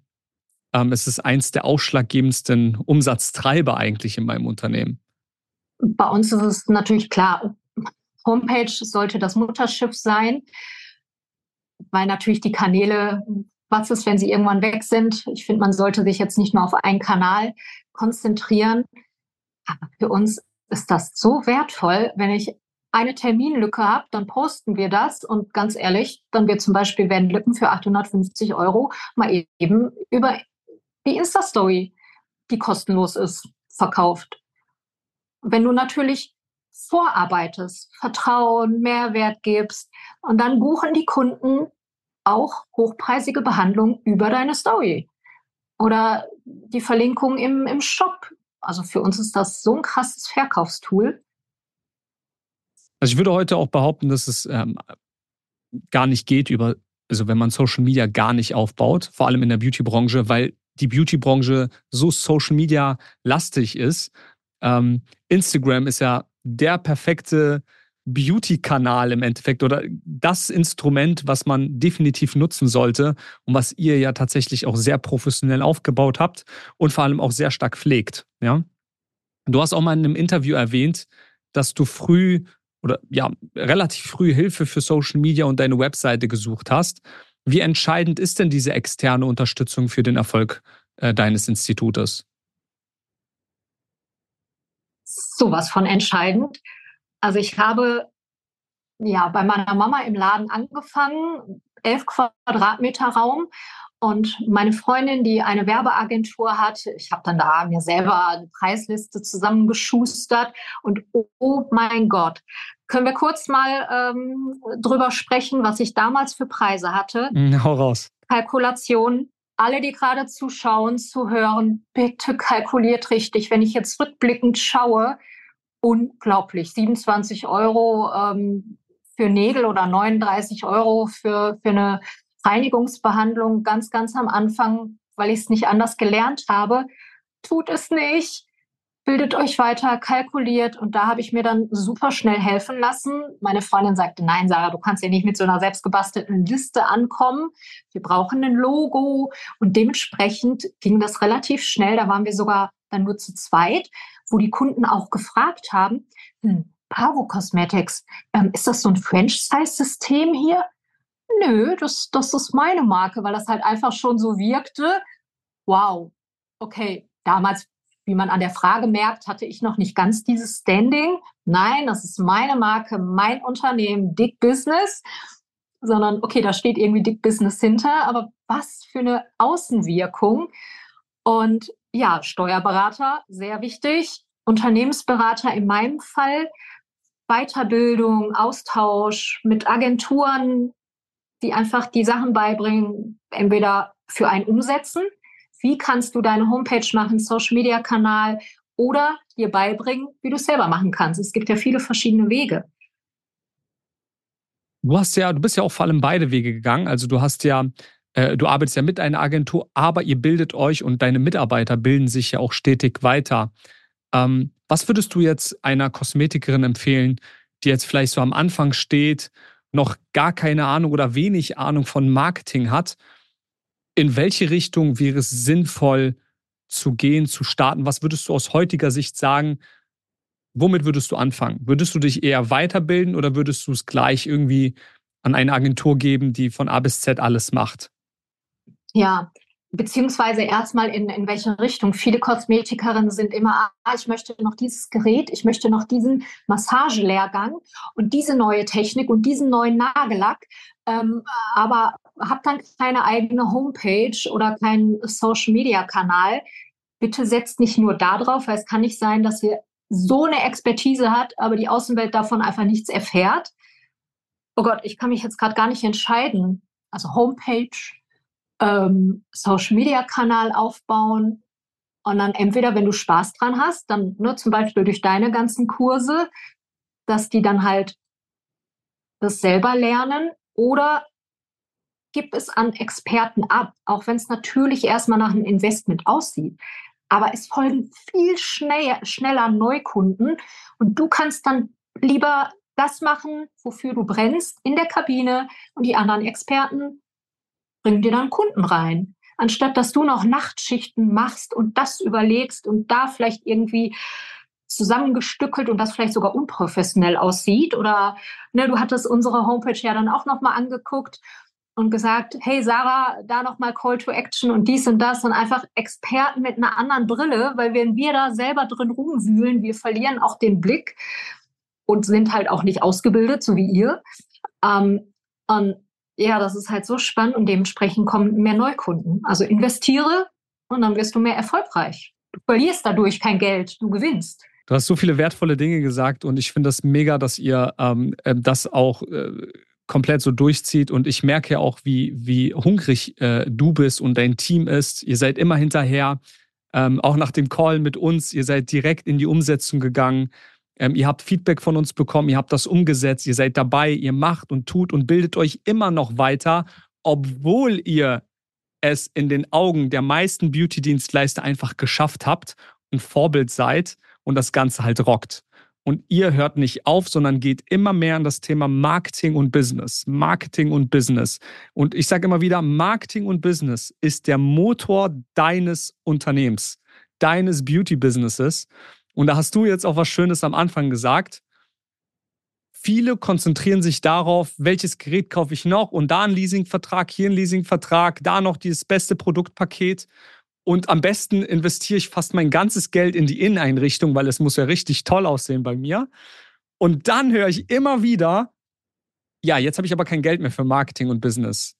ähm, es ist eins der ausschlaggebendsten Umsatztreiber eigentlich in meinem Unternehmen? Bei uns ist es natürlich klar, Homepage sollte das Mutterschiff sein, weil natürlich die Kanäle, was ist, wenn sie irgendwann weg sind? Ich finde, man sollte sich jetzt nicht nur auf einen Kanal konzentrieren. Aber für uns ist das so wertvoll, wenn ich eine Terminlücke habe, dann posten wir das und ganz ehrlich, dann wird zum Beispiel werden Lücken für 850 Euro mal eben über die Insta-Story, die kostenlos ist, verkauft. Wenn du natürlich vorarbeitest, Vertrauen, Mehrwert gibst und dann buchen die Kunden auch hochpreisige Behandlung über deine Story oder die Verlinkung im, im Shop. Also für uns ist das so ein krasses Verkaufstool. Also ich würde heute auch behaupten, dass es ähm, gar nicht geht über, also wenn man Social Media gar nicht aufbaut, vor allem in der Beauty-Branche, weil die Beauty-Branche so Social Media lastig ist. Ähm, Instagram ist ja der perfekte Beauty-Kanal im Endeffekt oder das Instrument, was man definitiv nutzen sollte und was ihr ja tatsächlich auch sehr professionell aufgebaut habt und vor allem auch sehr stark pflegt. Ja? Du hast auch mal in einem Interview erwähnt, dass du früh oder ja, relativ früh Hilfe für Social Media und deine Webseite gesucht hast. Wie entscheidend ist denn diese externe Unterstützung für den Erfolg äh, deines Institutes? Sowas von entscheidend. Also ich habe ja bei meiner Mama im Laden angefangen, elf Quadratmeter Raum. Und meine Freundin, die eine Werbeagentur hat, ich habe dann da mir selber eine Preisliste zusammengeschustert. Und oh mein Gott, können wir kurz mal ähm, drüber sprechen, was ich damals für Preise hatte? Hm, hau raus. Kalkulation. Alle, die gerade zuschauen, zuhören, bitte kalkuliert richtig. Wenn ich jetzt rückblickend schaue, unglaublich. 27 Euro ähm, für Nägel oder 39 Euro für, für eine Reinigungsbehandlung ganz, ganz am Anfang, weil ich es nicht anders gelernt habe. Tut es nicht. Bildet euch weiter, kalkuliert und da habe ich mir dann super schnell helfen lassen. Meine Freundin sagte, nein, Sarah, du kannst ja nicht mit so einer selbstgebastelten Liste ankommen. Wir brauchen ein Logo und dementsprechend ging das relativ schnell. Da waren wir sogar dann nur zu zweit wo die Kunden auch gefragt haben, hm, Pavo Cosmetics, ähm, ist das so ein Franchise-System hier? Nö, das, das ist meine Marke, weil das halt einfach schon so wirkte. Wow, okay, damals, wie man an der Frage merkt, hatte ich noch nicht ganz dieses Standing. Nein, das ist meine Marke, mein Unternehmen, Dick Business. Sondern, okay, da steht irgendwie Dick Business hinter, aber was für eine Außenwirkung. Und ja, Steuerberater, sehr wichtig. Unternehmensberater in meinem Fall. Weiterbildung, Austausch mit Agenturen, die einfach die Sachen beibringen, entweder für ein Umsetzen, wie kannst du deine Homepage machen, Social Media Kanal oder dir beibringen, wie du es selber machen kannst. Es gibt ja viele verschiedene Wege. Du hast ja, du bist ja auch vor allem beide Wege gegangen. Also du hast ja du arbeitest ja mit einer Agentur, aber ihr bildet euch und deine Mitarbeiter bilden sich ja auch stetig weiter. Ähm, was würdest du jetzt einer Kosmetikerin empfehlen, die jetzt vielleicht so am Anfang steht, noch gar keine Ahnung oder wenig Ahnung von Marketing hat? In welche Richtung wäre es sinnvoll zu gehen, zu starten? Was würdest du aus heutiger Sicht sagen? Womit würdest du anfangen? Würdest du dich eher weiterbilden oder würdest du es gleich irgendwie an eine Agentur geben, die von A bis Z alles macht? Ja, beziehungsweise erstmal in, in welche Richtung. Viele Kosmetikerinnen sind immer, ah, ich möchte noch dieses Gerät, ich möchte noch diesen Massagelehrgang und diese neue Technik und diesen neuen Nagellack, ähm, aber habe dann keine eigene Homepage oder keinen Social-Media-Kanal. Bitte setzt nicht nur da drauf, weil es kann nicht sein, dass ihr so eine Expertise hat, aber die Außenwelt davon einfach nichts erfährt. Oh Gott, ich kann mich jetzt gerade gar nicht entscheiden. Also Homepage, ähm, Social-Media-Kanal aufbauen. Und dann entweder, wenn du Spaß dran hast, dann ne, zum Beispiel durch deine ganzen Kurse, dass die dann halt das selber lernen. Oder gib es an Experten ab, auch wenn es natürlich erstmal nach einem Investment aussieht. aber es folgen viel schnell, schneller Neukunden. Und du kannst dann lieber das machen, wofür du brennst in der Kabine und die anderen Experten bringen dir dann Kunden rein. Anstatt dass du noch Nachtschichten machst und das überlegst und da vielleicht irgendwie zusammengestückelt und das vielleicht sogar unprofessionell aussieht. Oder ne, du hattest unsere Homepage ja dann auch nochmal angeguckt und gesagt, hey Sarah, da nochmal Call to Action und dies und das und einfach Experten mit einer anderen Brille, weil wenn wir da selber drin rumwühlen, wir verlieren auch den Blick und sind halt auch nicht ausgebildet, so wie ihr. Ähm, und ja, das ist halt so spannend und dementsprechend kommen mehr Neukunden. Also investiere und dann wirst du mehr erfolgreich. Du verlierst dadurch kein Geld, du gewinnst. Du hast so viele wertvolle Dinge gesagt und ich finde das mega, dass ihr ähm, äh, das auch äh, komplett so durchzieht. Und ich merke ja auch, wie, wie hungrig äh, du bist und dein Team ist. Ihr seid immer hinterher. Ähm, auch nach dem Call mit uns, ihr seid direkt in die Umsetzung gegangen. Ähm, ihr habt Feedback von uns bekommen, ihr habt das umgesetzt, ihr seid dabei, ihr macht und tut und bildet euch immer noch weiter, obwohl ihr es in den Augen der meisten Beauty-Dienstleister einfach geschafft habt und Vorbild seid und das Ganze halt rockt. Und ihr hört nicht auf, sondern geht immer mehr an das Thema Marketing und Business. Marketing und Business. Und ich sage immer wieder, Marketing und Business ist der Motor deines Unternehmens, deines Beauty-Businesses. Und da hast du jetzt auch was Schönes am Anfang gesagt. Viele konzentrieren sich darauf, welches Gerät kaufe ich noch und da ein Leasingvertrag, hier ein Leasingvertrag, da noch dieses beste Produktpaket. Und am besten investiere ich fast mein ganzes Geld in die Inneneinrichtung, weil es muss ja richtig toll aussehen bei mir. Und dann höre ich immer wieder, ja, jetzt habe ich aber kein Geld mehr für Marketing und Business.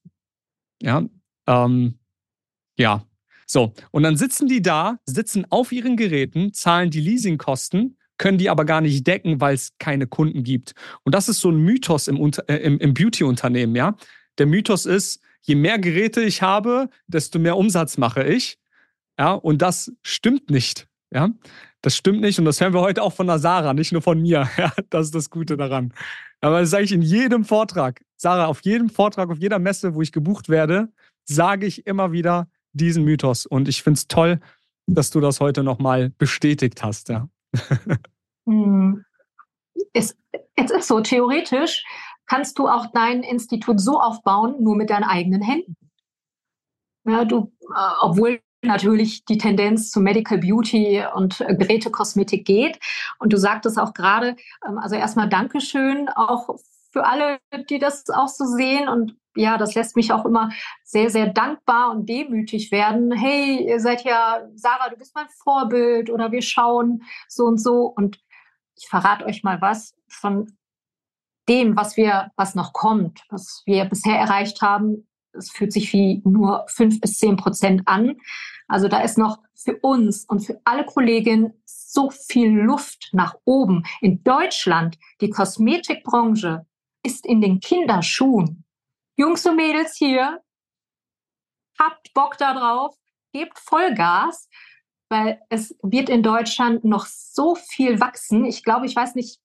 Ja, ähm, ja. So, und dann sitzen die da, sitzen auf ihren Geräten, zahlen die Leasingkosten, können die aber gar nicht decken, weil es keine Kunden gibt. Und das ist so ein Mythos im, äh, im, im Beauty-Unternehmen, ja. Der Mythos ist, je mehr Geräte ich habe, desto mehr Umsatz mache ich. Ja, und das stimmt nicht. Ja, das stimmt nicht. Und das hören wir heute auch von der Sarah, nicht nur von mir. Ja, das ist das Gute daran. Aber das sage ich in jedem Vortrag. Sarah, auf jedem Vortrag, auf jeder Messe, wo ich gebucht werde, sage ich immer wieder diesen Mythos. Und ich finde es toll, dass du das heute nochmal bestätigt hast. Ja. Hm. Es, es ist so, theoretisch kannst du auch dein Institut so aufbauen, nur mit deinen eigenen Händen. Ja, du, äh, obwohl natürlich die Tendenz zu Medical Beauty und äh, Gerätekosmetik geht. Und du sagtest auch gerade, ähm, also erstmal Dankeschön auch für alle, die das auch so sehen. Und ja, das lässt mich auch immer sehr, sehr dankbar und demütig werden. Hey, ihr seid ja, Sarah, du bist mein Vorbild oder wir schauen so und so. Und ich verrate euch mal was von dem, was wir, was noch kommt, was wir bisher erreicht haben, es fühlt sich wie nur fünf bis zehn Prozent an. Also da ist noch für uns und für alle Kolleginnen so viel Luft nach oben. In Deutschland, die Kosmetikbranche ist in den Kinderschuhen. Jungs und Mädels hier, habt Bock darauf, gebt Vollgas, weil es wird in Deutschland noch so viel wachsen. Ich glaube, ich weiß nicht,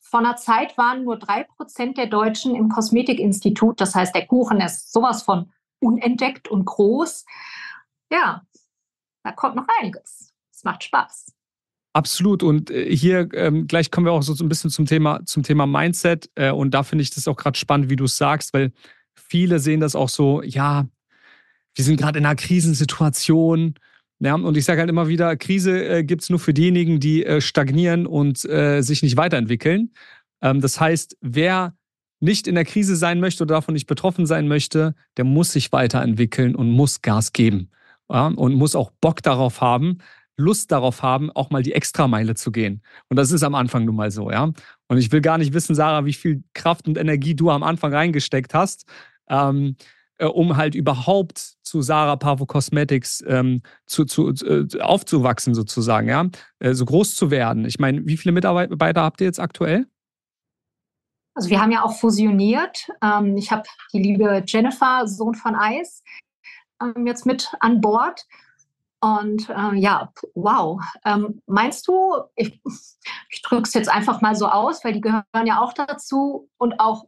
vor einer Zeit waren nur drei Prozent der Deutschen im Kosmetikinstitut. Das heißt, der Kuchen ist sowas von unentdeckt und groß. Ja, da kommt noch einiges. Es macht Spaß. Absolut. Und äh, hier ähm, gleich kommen wir auch so ein bisschen zum Thema, zum Thema Mindset. Äh, und da finde ich das auch gerade spannend, wie du es sagst, weil viele sehen das auch so, ja, wir sind gerade in einer Krisensituation. Ja, und ich sage halt immer wieder, Krise äh, gibt es nur für diejenigen, die äh, stagnieren und äh, sich nicht weiterentwickeln. Ähm, das heißt, wer nicht in der Krise sein möchte oder davon nicht betroffen sein möchte, der muss sich weiterentwickeln und muss Gas geben. Ja, und muss auch Bock darauf haben, Lust darauf haben, auch mal die Extrameile zu gehen. Und das ist am Anfang nun mal so, ja. Und ich will gar nicht wissen, Sarah, wie viel Kraft und Energie du am Anfang reingesteckt hast. Ähm, äh, um halt überhaupt zu Sarah Pavo Cosmetics ähm, zu, zu, äh, aufzuwachsen, sozusagen, ja, äh, so groß zu werden. Ich meine, wie viele Mitarbeiter habt ihr jetzt aktuell? Also wir haben ja auch fusioniert. Ähm, ich habe die liebe Jennifer, Sohn von Eis, ähm, jetzt mit an Bord. Und äh, ja, wow. Ähm, meinst du, ich, ich drücke es jetzt einfach mal so aus, weil die gehören ja auch dazu und auch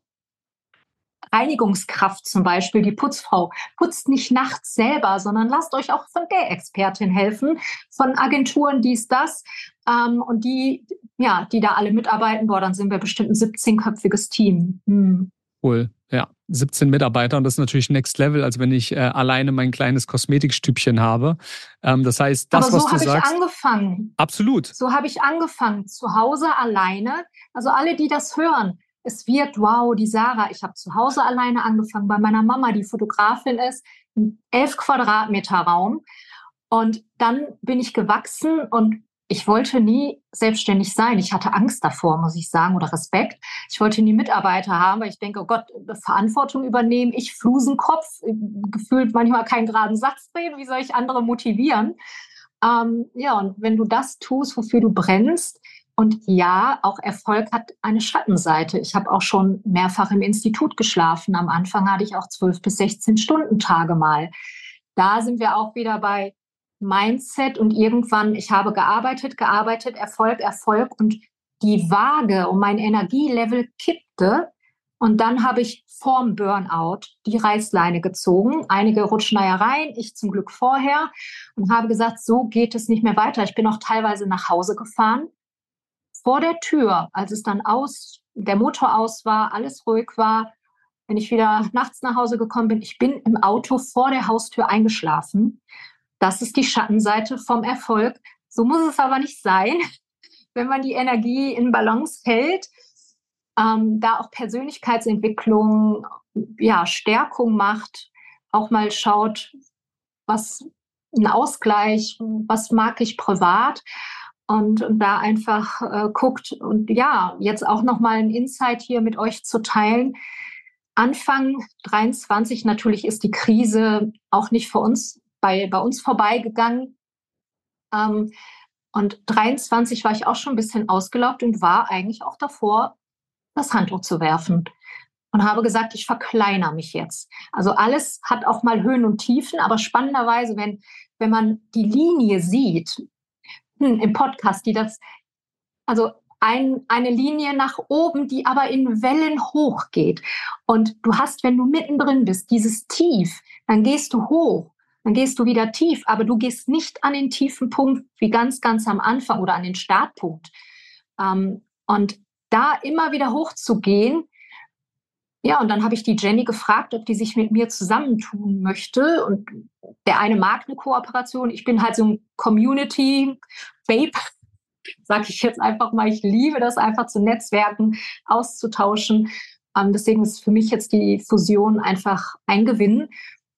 Reinigungskraft zum Beispiel, die Putzfrau, putzt nicht nachts selber, sondern lasst euch auch von der Expertin helfen, von Agenturen dies, das. Ähm, und die, ja, die da alle mitarbeiten, boah, dann sind wir bestimmt ein 17-köpfiges Team. Hm. Cool, ja. 17 Mitarbeiter und das ist natürlich Next Level, als wenn ich äh, alleine mein kleines Kosmetikstübchen habe. Ähm, das heißt, das, Aber so was du sagst. So habe ich angefangen. Absolut. So habe ich angefangen. Zu Hause alleine. Also alle, die das hören, es wird, wow, die Sarah, ich habe zu Hause alleine angefangen, bei meiner Mama, die Fotografin ist, ein elf Quadratmeter Raum. Und dann bin ich gewachsen und ich wollte nie selbstständig sein. Ich hatte Angst davor, muss ich sagen, oder Respekt. Ich wollte nie Mitarbeiter haben, weil ich denke, oh Gott, Verantwortung übernehmen, ich Flusenkopf, gefühlt manchmal keinen geraden Satz reden, wie soll ich andere motivieren? Ähm, ja, und wenn du das tust, wofür du brennst, und ja, auch Erfolg hat eine Schattenseite. Ich habe auch schon mehrfach im Institut geschlafen. Am Anfang hatte ich auch zwölf bis 16 Stunden Tage mal. Da sind wir auch wieder bei Mindset und irgendwann, ich habe gearbeitet, gearbeitet, Erfolg, Erfolg und die Waage und mein Energielevel kippte. Und dann habe ich vorm Burnout die Reißleine gezogen. Einige rutschen ja rein, ich zum Glück vorher und habe gesagt, so geht es nicht mehr weiter. Ich bin auch teilweise nach Hause gefahren vor der Tür, als es dann aus, der Motor aus war, alles ruhig war, wenn ich wieder nachts nach Hause gekommen bin, ich bin im Auto vor der Haustür eingeschlafen. Das ist die Schattenseite vom Erfolg. So muss es aber nicht sein, wenn man die Energie in Balance hält, ähm, da auch Persönlichkeitsentwicklung, ja, Stärkung macht, auch mal schaut, was ein Ausgleich, was mag ich privat und, und da einfach äh, guckt und ja, jetzt auch nochmal ein Insight hier mit euch zu teilen. Anfang 23 natürlich ist die Krise auch nicht für uns bei, bei uns vorbeigegangen. Ähm, und 23 war ich auch schon ein bisschen ausgelaugt und war eigentlich auch davor, das Handtuch zu werfen. Und habe gesagt, ich verkleinere mich jetzt. Also alles hat auch mal Höhen und Tiefen, aber spannenderweise, wenn, wenn man die Linie sieht, hm, im Podcast, die das, also ein, eine Linie nach oben, die aber in Wellen hochgeht. Und du hast, wenn du mittendrin bist, dieses Tief, dann gehst du hoch, dann gehst du wieder tief, aber du gehst nicht an den tiefen Punkt wie ganz, ganz am Anfang oder an den Startpunkt. Ähm, und da immer wieder hochzugehen, ja, und dann habe ich die Jenny gefragt, ob die sich mit mir zusammentun möchte. Und der eine mag eine Kooperation. Ich bin halt so ein Community-Babe, sage ich jetzt einfach mal. Ich liebe das einfach zu netzwerken, auszutauschen. Ähm, deswegen ist für mich jetzt die Fusion einfach ein Gewinn.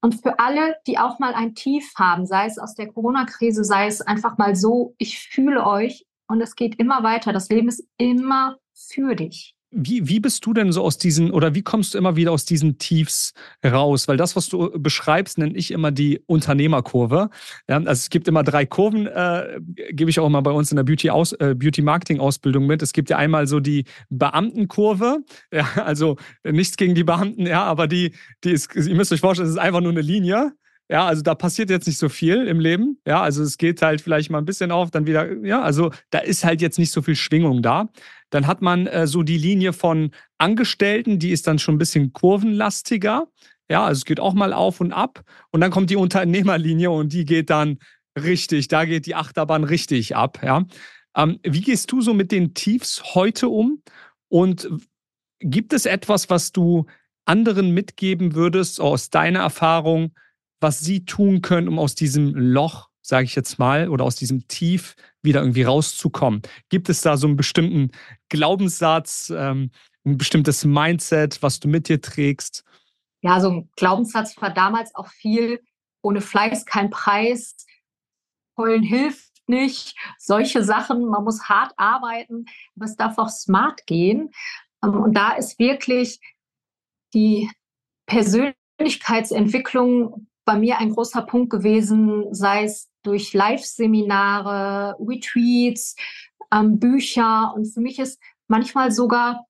Und für alle, die auch mal ein Tief haben, sei es aus der Corona-Krise, sei es einfach mal so, ich fühle euch und es geht immer weiter. Das Leben ist immer für dich. Wie, wie bist du denn so aus diesen oder wie kommst du immer wieder aus diesen Tiefs raus? Weil das, was du beschreibst, nenne ich immer die Unternehmerkurve. Ja, also es gibt immer drei Kurven, äh, gebe ich auch immer bei uns in der Beauty, Aus, äh, Beauty mit. Es gibt ja einmal so die Beamtenkurve, ja, also nichts gegen die Beamten, ja, aber die, die ist, ihr müsst euch vorstellen, es ist einfach nur eine Linie. Ja, also da passiert jetzt nicht so viel im Leben. Ja, also es geht halt vielleicht mal ein bisschen auf, dann wieder, ja, also da ist halt jetzt nicht so viel Schwingung da. Dann hat man äh, so die Linie von Angestellten, die ist dann schon ein bisschen kurvenlastiger. Ja, also es geht auch mal auf und ab. Und dann kommt die Unternehmerlinie und die geht dann richtig, da geht die Achterbahn richtig ab. Ja. Ähm, wie gehst du so mit den Tiefs heute um? Und gibt es etwas, was du anderen mitgeben würdest aus deiner Erfahrung, was sie tun können, um aus diesem Loch, sage ich jetzt mal, oder aus diesem Tief wieder irgendwie rauszukommen? Gibt es da so einen bestimmten Glaubenssatz, ähm, ein bestimmtes Mindset, was du mit dir trägst? Ja, so ein Glaubenssatz war damals auch viel, ohne Fleiß kein Preis, heulen hilft nicht, solche Sachen, man muss hart arbeiten, aber es darf auch smart gehen. Ähm, und da ist wirklich die Persönlichkeitsentwicklung bei mir ein großer Punkt gewesen, sei es durch Live-Seminare, Retweets, ähm, Bücher. Und für mich ist manchmal sogar,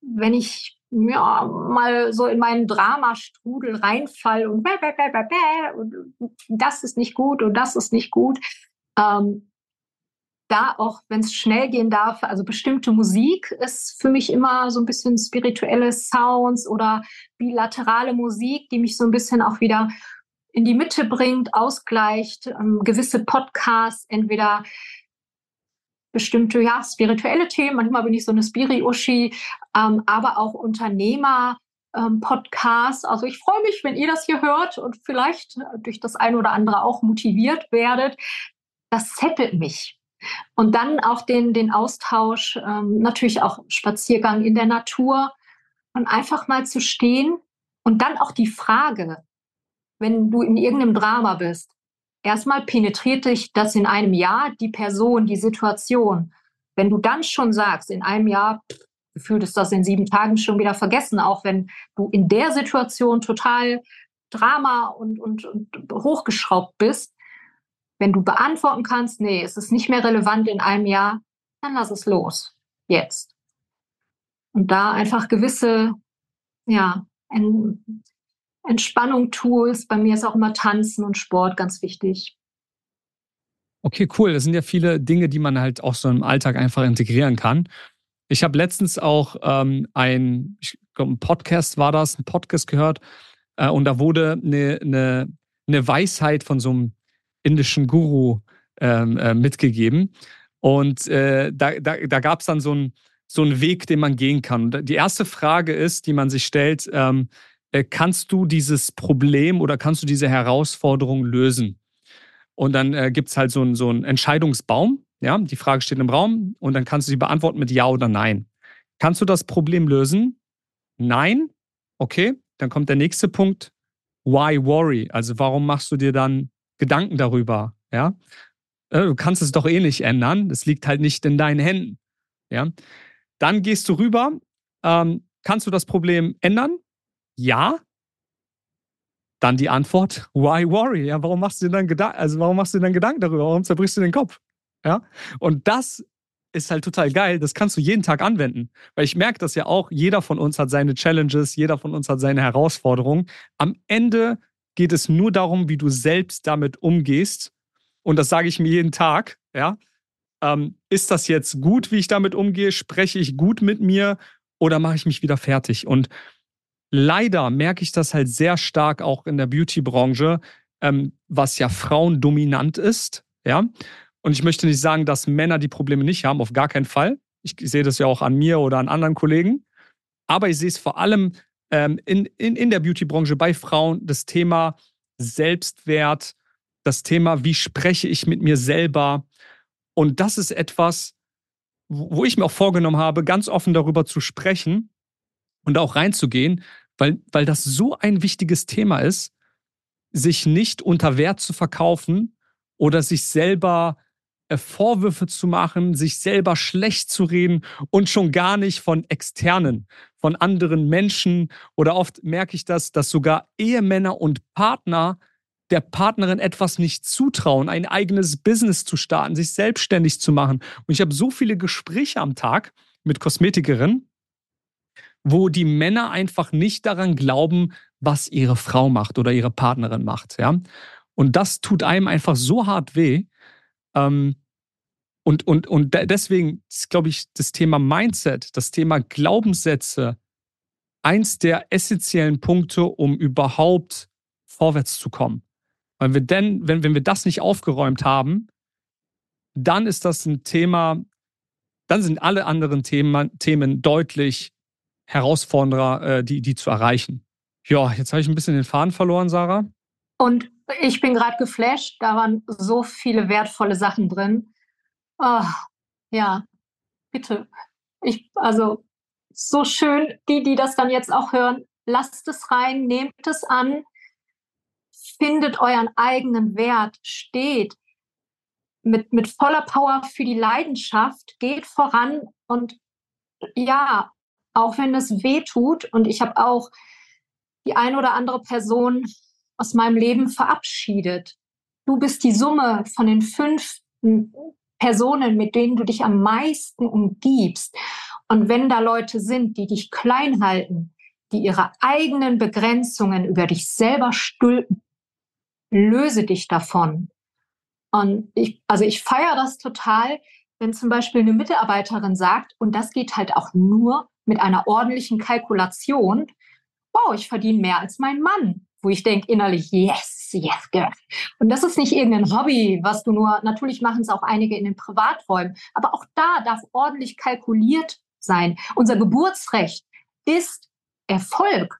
wenn ich ja, mal so in meinen Dramastrudel reinfall und, bäh, bäh, bäh, und das ist nicht gut und das ist nicht gut, ähm, da auch, wenn es schnell gehen darf, also bestimmte Musik ist für mich immer so ein bisschen spirituelle Sounds oder bilaterale Musik, die mich so ein bisschen auch wieder in die Mitte bringt, ausgleicht, ähm, gewisse Podcasts, entweder bestimmte ja spirituelle Themen, manchmal bin ich so eine Spiri-Uschi, ähm, aber auch Unternehmer. Ähm, Podcasts. Also ich freue mich, wenn ihr das hier hört und vielleicht durch das eine oder andere auch motiviert werdet. Das zettelt mich. Und dann auch den, den Austausch, ähm, natürlich auch Spaziergang in der Natur und einfach mal zu stehen und dann auch die Frage, wenn du in irgendeinem Drama bist, erstmal penetriert dich das in einem Jahr, die Person, die Situation. Wenn du dann schon sagst, in einem Jahr, gefühlt ist das in sieben Tagen schon wieder vergessen, auch wenn du in der Situation total Drama und, und, und hochgeschraubt bist, wenn du beantworten kannst, nee, es ist nicht mehr relevant in einem Jahr, dann lass es los. Jetzt. Und da einfach gewisse, ja, Entspannung Tools. Bei mir ist auch immer Tanzen und Sport ganz wichtig. Okay, cool. Das sind ja viele Dinge, die man halt auch so im Alltag einfach integrieren kann. Ich habe letztens auch ähm, ein, ich glaube, ein Podcast war das, ein Podcast gehört äh, und da wurde eine, eine, eine Weisheit von so einem indischen Guru ähm, äh, mitgegeben. Und äh, da, da, da gab es dann so einen so Weg, den man gehen kann. Die erste Frage ist, die man sich stellt, ähm, äh, kannst du dieses Problem oder kannst du diese Herausforderung lösen? Und dann äh, gibt es halt so, ein, so einen Entscheidungsbaum. Ja, die Frage steht im Raum und dann kannst du sie beantworten mit Ja oder Nein. Kannst du das Problem lösen? Nein? Okay, dann kommt der nächste Punkt. Why worry? Also warum machst du dir dann Gedanken darüber? Ja, äh, du kannst es doch eh nicht ändern. Das liegt halt nicht in deinen Händen. Ja, dann gehst du rüber. Ähm, kannst du das Problem ändern? Ja, dann die Antwort, why worry? Ja, warum machst du dir dann Gedanken, also warum machst du dir dann Gedanken darüber? Warum zerbrichst du den Kopf? Ja, und das ist halt total geil. Das kannst du jeden Tag anwenden. Weil ich merke das ja auch, jeder von uns hat seine Challenges, jeder von uns hat seine Herausforderungen. Am Ende geht es nur darum, wie du selbst damit umgehst. Und das sage ich mir jeden Tag. Ja, ähm, ist das jetzt gut, wie ich damit umgehe? Spreche ich gut mit mir oder mache ich mich wieder fertig? Und leider merke ich das halt sehr stark auch in der Beauty-Branche, ähm, was ja frauendominant ist. Ja. Und ich möchte nicht sagen, dass Männer die Probleme nicht haben, auf gar keinen Fall. Ich sehe das ja auch an mir oder an anderen Kollegen. Aber ich sehe es vor allem ähm, in, in, in der Beauty-Branche bei Frauen, das Thema Selbstwert, das Thema, wie spreche ich mit mir selber. Und das ist etwas, wo ich mir auch vorgenommen habe, ganz offen darüber zu sprechen, und auch reinzugehen, weil, weil das so ein wichtiges Thema ist, sich nicht unter Wert zu verkaufen oder sich selber äh, Vorwürfe zu machen, sich selber schlecht zu reden und schon gar nicht von externen, von anderen Menschen. Oder oft merke ich das, dass sogar Ehemänner und Partner der Partnerin etwas nicht zutrauen, ein eigenes Business zu starten, sich selbstständig zu machen. Und ich habe so viele Gespräche am Tag mit Kosmetikerinnen, wo die Männer einfach nicht daran glauben, was ihre Frau macht oder ihre Partnerin macht. Ja? Und das tut einem einfach so hart weh. Ähm, und, und, und deswegen ist, glaube ich, das Thema Mindset, das Thema Glaubenssätze, eins der essentiellen Punkte, um überhaupt vorwärts zu kommen. Weil wir denn, wenn, wenn wir das nicht aufgeräumt haben, dann ist das ein Thema, dann sind alle anderen Themen, Themen deutlich herausfordernder, äh, die, die zu erreichen. Ja, jetzt habe ich ein bisschen den Faden verloren, Sarah. Und ich bin gerade geflasht. Da waren so viele wertvolle Sachen drin. Oh, ja, bitte. Ich, also, so schön, die, die das dann jetzt auch hören, lasst es rein, nehmt es an, findet euren eigenen Wert, steht mit, mit voller Power für die Leidenschaft, geht voran und ja, auch wenn es weh tut. Und ich habe auch die ein oder andere Person aus meinem Leben verabschiedet. Du bist die Summe von den fünf Personen, mit denen du dich am meisten umgibst. Und wenn da Leute sind, die dich klein halten, die ihre eigenen Begrenzungen über dich selber stülpen, löse dich davon Und ich, also ich feiere das total, wenn zum Beispiel eine Mitarbeiterin sagt, und das geht halt auch nur mit einer ordentlichen Kalkulation, wow, ich verdiene mehr als mein Mann, wo ich denke innerlich, yes, yes, girl. Und das ist nicht irgendein Hobby, was du nur, natürlich machen es auch einige in den Privaträumen, aber auch da darf ordentlich kalkuliert sein. Unser Geburtsrecht ist Erfolg.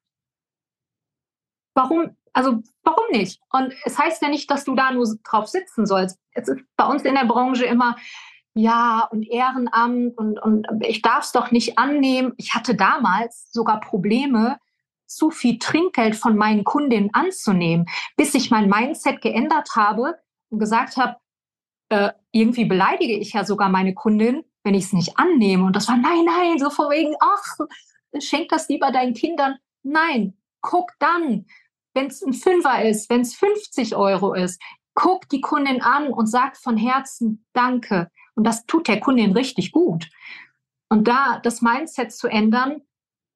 Warum, also warum nicht? Und es heißt ja nicht, dass du da nur drauf sitzen sollst. Es ist bei uns in der Branche immer, ja, und Ehrenamt und, und ich darf es doch nicht annehmen. Ich hatte damals sogar Probleme, zu viel Trinkgeld von meinen Kundinnen anzunehmen, bis ich mein Mindset geändert habe und gesagt habe, äh, irgendwie beleidige ich ja sogar meine Kundin, wenn ich es nicht annehme. Und das war, nein, nein, so von wegen, ach, schenk das lieber deinen Kindern. Nein, guck dann, wenn es ein Fünfer ist, wenn es 50 Euro ist, guck die Kundin an und sag von Herzen Danke. Und das tut der Kundin richtig gut. Und da das Mindset zu ändern,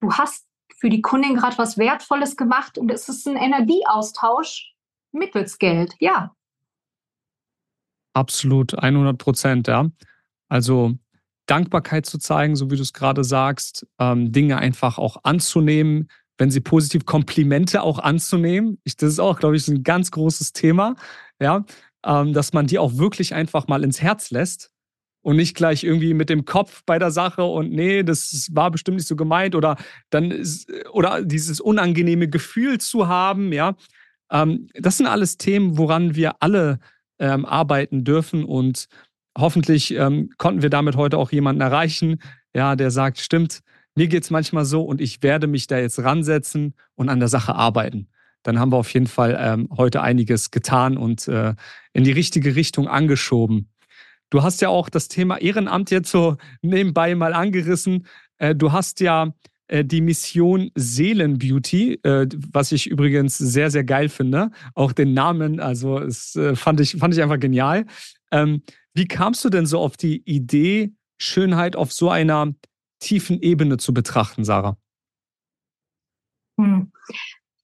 du hast für die Kundin gerade was Wertvolles gemacht und es ist ein Energieaustausch mittels Geld, ja. Absolut, 100 Prozent, ja. Also Dankbarkeit zu zeigen, so wie du es gerade sagst, ähm, Dinge einfach auch anzunehmen, wenn sie positiv Komplimente auch anzunehmen. Ich, das ist auch, glaube ich, ein ganz großes Thema, ja, ähm, dass man die auch wirklich einfach mal ins Herz lässt und nicht gleich irgendwie mit dem Kopf bei der Sache und nee, das war bestimmt nicht so gemeint oder dann ist, oder dieses unangenehme Gefühl zu haben, ja. Ähm, das sind alles Themen, woran wir alle ähm, arbeiten dürfen und hoffentlich ähm, konnten wir damit heute auch jemanden erreichen, ja, der sagt, stimmt, mir geht es manchmal so und ich werde mich da jetzt ransetzen und an der Sache arbeiten. Dann haben wir auf jeden Fall ähm, heute einiges getan und äh, in die richtige Richtung angeschoben. Du hast ja auch das Thema Ehrenamt jetzt so nebenbei mal angerissen. Äh, du hast ja äh, die Mission Seelenbeauty, äh, was ich übrigens sehr, sehr geil finde. Auch den Namen, also es fand, ich, fand ich einfach genial. Ähm, wie kamst du denn so auf die Idee, Schönheit auf so einer tiefen Ebene zu betrachten, Sarah? Hm.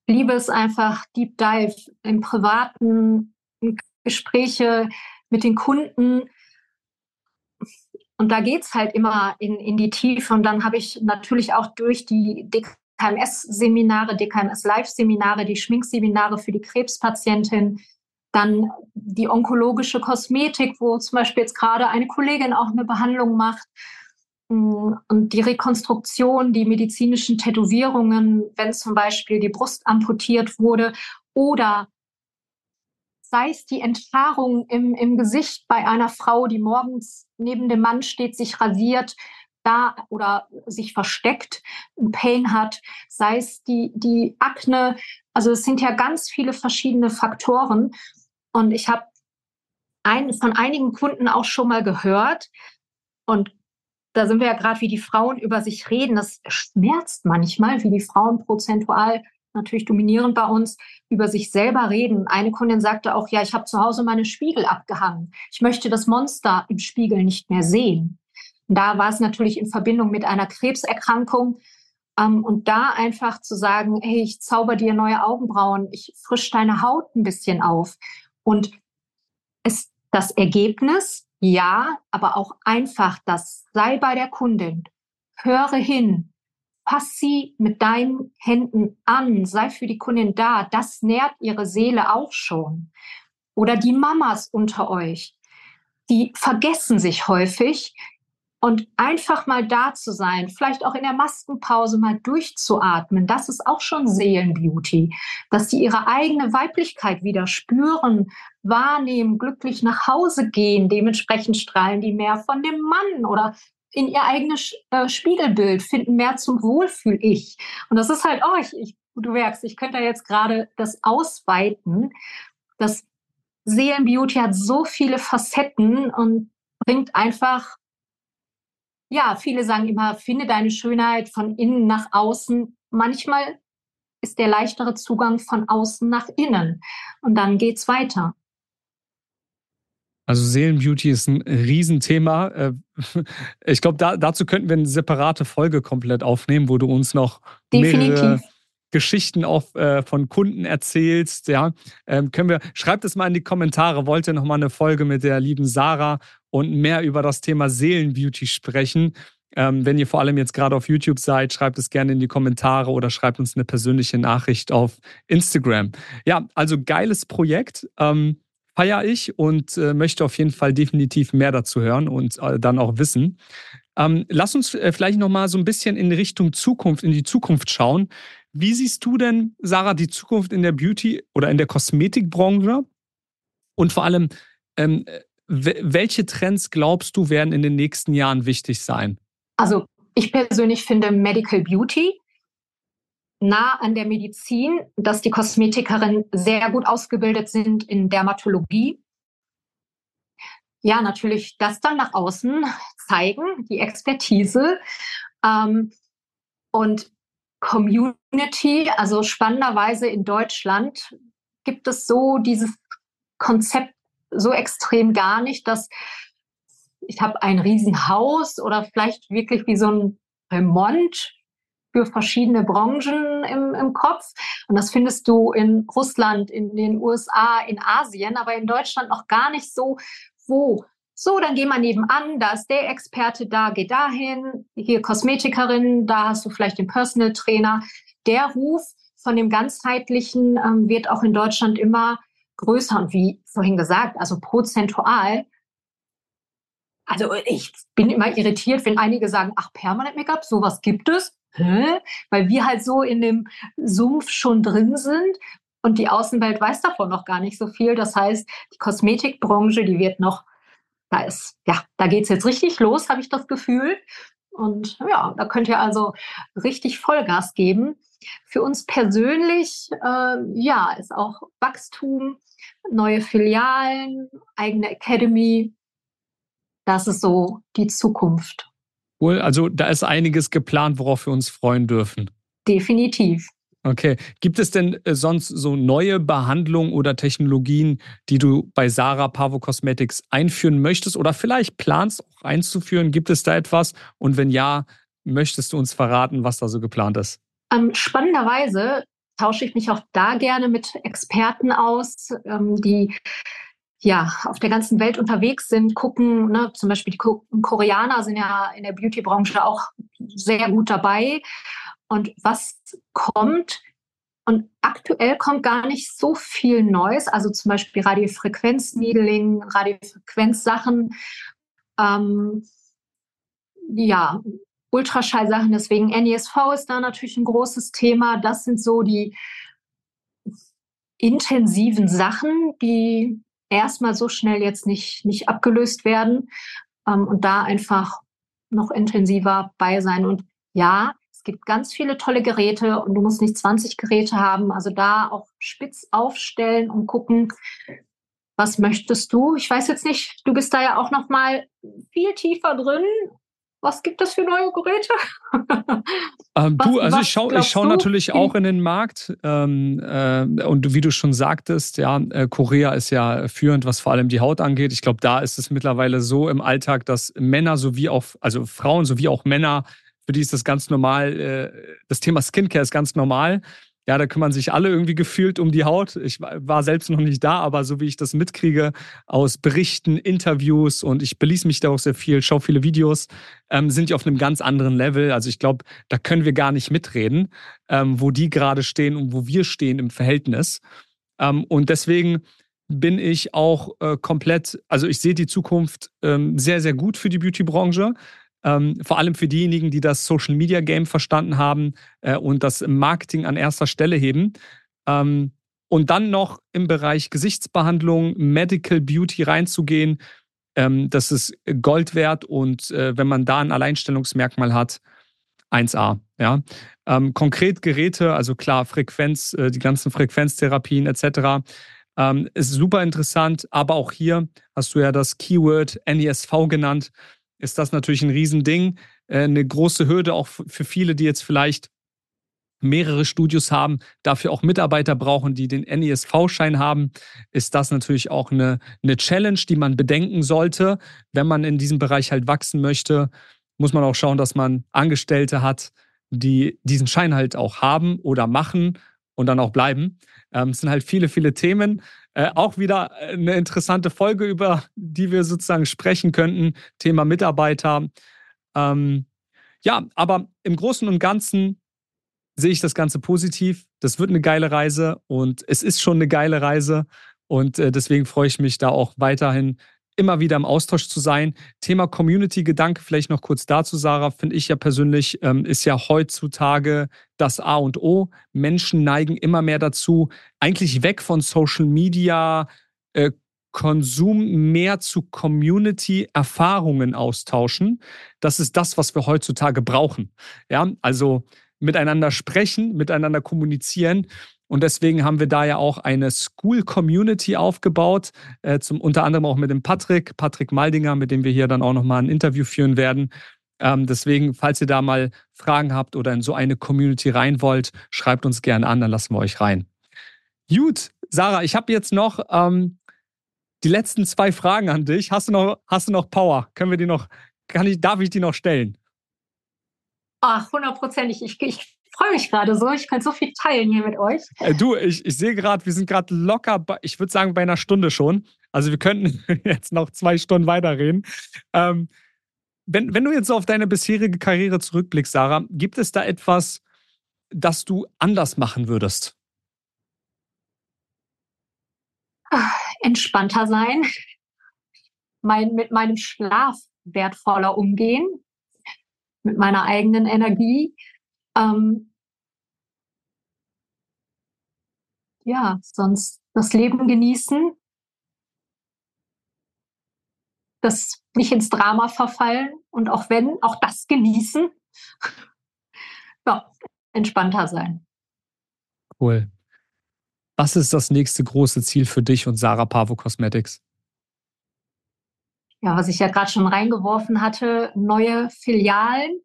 Liebe es einfach, Deep Dive im privaten Gespräche mit den Kunden und da geht's halt immer in, in die Tiefe. Und dann habe ich natürlich auch durch die DKMS-Seminare, DKMS-Live-Seminare, die Schminkseminare für die Krebspatientin, dann die onkologische Kosmetik, wo zum Beispiel jetzt gerade eine Kollegin auch eine Behandlung macht. Mm, und die Rekonstruktion, die medizinischen Tätowierungen, wenn zum Beispiel die Brust amputiert wurde oder sei es die Enthaarung im, im Gesicht bei einer Frau, die morgens neben dem Mann steht, sich rasiert, da oder sich versteckt, Pain hat, sei es die, die Akne. Also es sind ja ganz viele verschiedene Faktoren. Und ich habe ein, von einigen Kunden auch schon mal gehört. Und da sind wir ja gerade, wie die Frauen über sich reden. Das schmerzt manchmal, wie die Frauen prozentual natürlich dominierend bei uns, über sich selber reden. Eine Kundin sagte auch, ja, ich habe zu Hause meine Spiegel abgehangen. Ich möchte das Monster im Spiegel nicht mehr sehen. Und da war es natürlich in Verbindung mit einer Krebserkrankung. Ähm, und da einfach zu sagen, hey, ich zauber dir neue Augenbrauen, ich frisch deine Haut ein bisschen auf. Und es, das Ergebnis, ja, aber auch einfach das sei bei der Kundin. Höre hin, Pass sie mit deinen Händen an, sei für die Kundin da. Das nährt ihre Seele auch schon. Oder die Mamas unter euch, die vergessen sich häufig und einfach mal da zu sein, vielleicht auch in der Maskenpause mal durchzuatmen, das ist auch schon Seelenbeauty, dass sie ihre eigene Weiblichkeit wieder spüren, wahrnehmen, glücklich nach Hause gehen, dementsprechend strahlen die mehr von dem Mann oder in ihr eigenes äh, Spiegelbild, finden mehr zum Wohlfühl-Ich. Und das ist halt, oh, ich, ich, du merkst, ich könnte jetzt gerade das ausweiten. Das Seelenbeauty hat so viele Facetten und bringt einfach, ja, viele sagen immer, finde deine Schönheit von innen nach außen. Manchmal ist der leichtere Zugang von außen nach innen. Und dann geht's weiter. Also Seelenbeauty ist ein Riesenthema. Äh, ich glaube, da, dazu könnten wir eine separate Folge komplett aufnehmen, wo du uns noch Definitiv. mehrere Geschichten auch äh, von Kunden erzählst. Ja, ähm, können wir, schreibt es mal in die Kommentare. Wollt ihr noch mal eine Folge mit der lieben Sarah und mehr über das Thema Seelenbeauty sprechen? Ähm, wenn ihr vor allem jetzt gerade auf YouTube seid, schreibt es gerne in die Kommentare oder schreibt uns eine persönliche Nachricht auf Instagram. Ja, also geiles Projekt. Ähm, feiere ich und äh, möchte auf jeden Fall definitiv mehr dazu hören und äh, dann auch wissen. Ähm, lass uns äh, vielleicht noch mal so ein bisschen in Richtung Zukunft, in die Zukunft schauen. Wie siehst du denn, Sarah, die Zukunft in der Beauty oder in der Kosmetikbranche? Und vor allem, ähm, welche Trends glaubst du werden in den nächsten Jahren wichtig sein? Also ich persönlich finde Medical Beauty nah an der Medizin, dass die Kosmetikerinnen sehr gut ausgebildet sind in Dermatologie. Ja, natürlich das dann nach außen zeigen, die Expertise. Ähm, und Community, also spannenderweise in Deutschland gibt es so dieses Konzept so extrem gar nicht, dass ich habe ein Riesenhaus oder vielleicht wirklich wie so ein Remont für verschiedene Branchen im, im Kopf. Und das findest du in Russland, in den USA, in Asien, aber in Deutschland noch gar nicht so, wo. So, dann geh mal nebenan, da ist der Experte da, geh dahin, hier Kosmetikerin, da hast du vielleicht den Personal Trainer. Der Ruf von dem ganzheitlichen ähm, wird auch in Deutschland immer größer und wie vorhin gesagt, also prozentual also ich bin immer irritiert, wenn einige sagen, ach, Permanent Make-up, sowas gibt es. Weil wir halt so in dem Sumpf schon drin sind und die Außenwelt weiß davon noch gar nicht so viel. Das heißt, die Kosmetikbranche, die wird noch, da ist, ja, da geht es jetzt richtig los, habe ich das Gefühl. Und ja, da könnt ihr also richtig Vollgas geben. Für uns persönlich, äh, ja, ist auch Wachstum, neue Filialen, eigene Academy, das ist so die Zukunft. Cool, also da ist einiges geplant, worauf wir uns freuen dürfen. Definitiv. Okay. Gibt es denn äh, sonst so neue Behandlungen oder Technologien, die du bei Sarah Pavo Cosmetics einführen möchtest oder vielleicht planst auch einzuführen? Gibt es da etwas? Und wenn ja, möchtest du uns verraten, was da so geplant ist? Ähm, spannenderweise tausche ich mich auch da gerne mit Experten aus, ähm, die ja, auf der ganzen Welt unterwegs sind, gucken, ne, zum Beispiel die Koreaner sind ja in der Beauty-Branche auch sehr gut dabei. Und was kommt, und aktuell kommt gar nicht so viel Neues, also zum Beispiel Radiofrequenz-Needling, Radiofrequenzsachen, ähm, ja, Ultraschallsachen, deswegen NESV ist da natürlich ein großes Thema. Das sind so die intensiven Sachen, die erstmal so schnell jetzt nicht, nicht abgelöst werden ähm, und da einfach noch intensiver bei sein. Und ja, es gibt ganz viele tolle Geräte und du musst nicht 20 Geräte haben. Also da auch spitz aufstellen und gucken, was möchtest du? Ich weiß jetzt nicht, du bist da ja auch noch mal viel tiefer drin was gibt es für neue Geräte? Ähm, was, du, also ich schaue ich schau natürlich auch in den Markt. Ähm, äh, und wie du schon sagtest, ja, äh, Korea ist ja führend, was vor allem die Haut angeht. Ich glaube, da ist es mittlerweile so im Alltag, dass Männer sowie auch, also Frauen sowie auch Männer, für die ist das ganz normal, äh, das Thema Skincare ist ganz normal. Ja, da kümmern sich alle irgendwie gefühlt um die Haut. Ich war selbst noch nicht da, aber so wie ich das mitkriege aus Berichten, Interviews und ich beließ mich da auch sehr viel, schaue viele Videos, ähm, sind die auf einem ganz anderen Level. Also ich glaube, da können wir gar nicht mitreden, ähm, wo die gerade stehen und wo wir stehen im Verhältnis. Ähm, und deswegen bin ich auch äh, komplett, also ich sehe die Zukunft ähm, sehr, sehr gut für die Beauty-Branche. Ähm, vor allem für diejenigen, die das Social Media Game verstanden haben äh, und das Marketing an erster Stelle heben. Ähm, und dann noch im Bereich Gesichtsbehandlung, Medical Beauty reinzugehen, ähm, das ist Gold wert und äh, wenn man da ein Alleinstellungsmerkmal hat, 1A. Ja? Ähm, konkret Geräte, also klar, Frequenz, äh, die ganzen Frequenztherapien etc. Ähm, ist super interessant, aber auch hier hast du ja das Keyword NESV genannt ist das natürlich ein Riesending. Äh, eine große Hürde auch für viele, die jetzt vielleicht mehrere Studios haben, dafür auch Mitarbeiter brauchen, die den NESV-Schein haben, ist das natürlich auch eine, eine Challenge, die man bedenken sollte. Wenn man in diesem Bereich halt wachsen möchte, muss man auch schauen, dass man Angestellte hat, die diesen Schein halt auch haben oder machen und dann auch bleiben. Ähm, es sind halt viele, viele Themen. Äh, auch wieder eine interessante Folge, über die wir sozusagen sprechen könnten. Thema Mitarbeiter. Ähm, ja, aber im Großen und Ganzen sehe ich das Ganze positiv. Das wird eine geile Reise und es ist schon eine geile Reise. Und äh, deswegen freue ich mich da auch weiterhin immer wieder im Austausch zu sein. Thema Community-Gedanke, vielleicht noch kurz dazu, Sarah, finde ich ja persönlich, ähm, ist ja heutzutage das A und O. Menschen neigen immer mehr dazu, eigentlich weg von Social Media, äh, Konsum mehr zu Community-Erfahrungen austauschen. Das ist das, was wir heutzutage brauchen. Ja, also miteinander sprechen, miteinander kommunizieren. Und deswegen haben wir da ja auch eine School Community aufgebaut, äh, zum, unter anderem auch mit dem Patrick, Patrick Maldinger, mit dem wir hier dann auch nochmal ein Interview führen werden. Ähm, deswegen, falls ihr da mal Fragen habt oder in so eine Community rein wollt, schreibt uns gerne an, dann lassen wir euch rein. Gut, Sarah, ich habe jetzt noch ähm, die letzten zwei Fragen an dich. Hast du noch, hast du noch Power? Können wir die noch, kann ich, darf ich die noch stellen? Ach, hundertprozentig. Ich, ich freue mich gerade so. Ich kann so viel teilen hier mit euch. Äh, du, ich, ich sehe gerade, wir sind gerade locker, bei, ich würde sagen, bei einer Stunde schon. Also wir könnten jetzt noch zwei Stunden weiterreden. Ähm, wenn, wenn du jetzt so auf deine bisherige Karriere zurückblickst, Sarah, gibt es da etwas, das du anders machen würdest? Entspannter sein, mein, mit meinem Schlaf wertvoller umgehen, mit meiner eigenen Energie. Ähm, ja, sonst das Leben genießen, das nicht ins Drama verfallen und auch wenn, auch das genießen. ja, entspannter sein. Cool. Was ist das nächste große Ziel für dich und Sarah Pavo Cosmetics? Ja, was ich ja gerade schon reingeworfen hatte, neue Filialen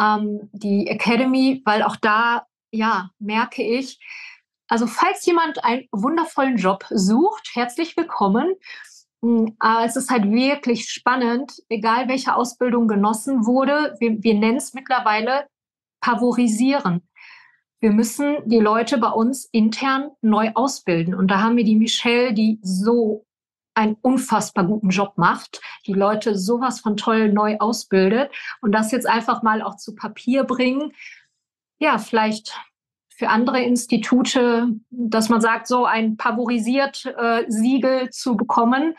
ähm, die Academy, weil auch da, ja, merke ich, also falls jemand einen wundervollen Job sucht, herzlich willkommen. Hm, aber es ist halt wirklich spannend, egal welche Ausbildung genossen wurde. Wir, wir nennen es mittlerweile favorisieren. Wir müssen die Leute bei uns intern neu ausbilden. Und da haben wir die Michelle, die so einen unfassbar guten Job macht, die Leute sowas von toll neu ausbildet und das jetzt einfach mal auch zu Papier bringen. Ja, vielleicht für andere Institute, dass man sagt, so ein favorisiert äh, Siegel zu bekommen.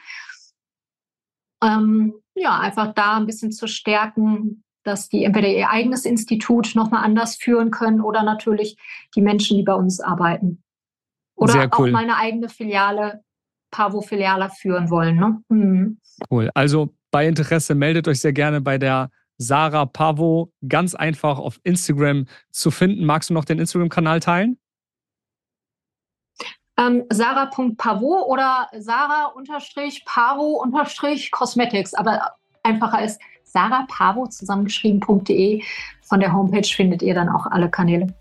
Ähm, ja, einfach da ein bisschen zu stärken, dass die entweder ihr eigenes Institut nochmal anders führen können oder natürlich die Menschen, die bei uns arbeiten. Oder cool. auch meine eigene Filiale Pavo-Filiale führen wollen. Ne? Mhm. Cool. Also bei Interesse meldet euch sehr gerne bei der Sarah Pavo ganz einfach auf Instagram zu finden. Magst du noch den Instagram-Kanal teilen? Ähm, Sarah.pavo oder Sarah-pavo-cosmetics. Aber einfacher ist Sarah Pavo zusammengeschrieben.de. Von der Homepage findet ihr dann auch alle Kanäle.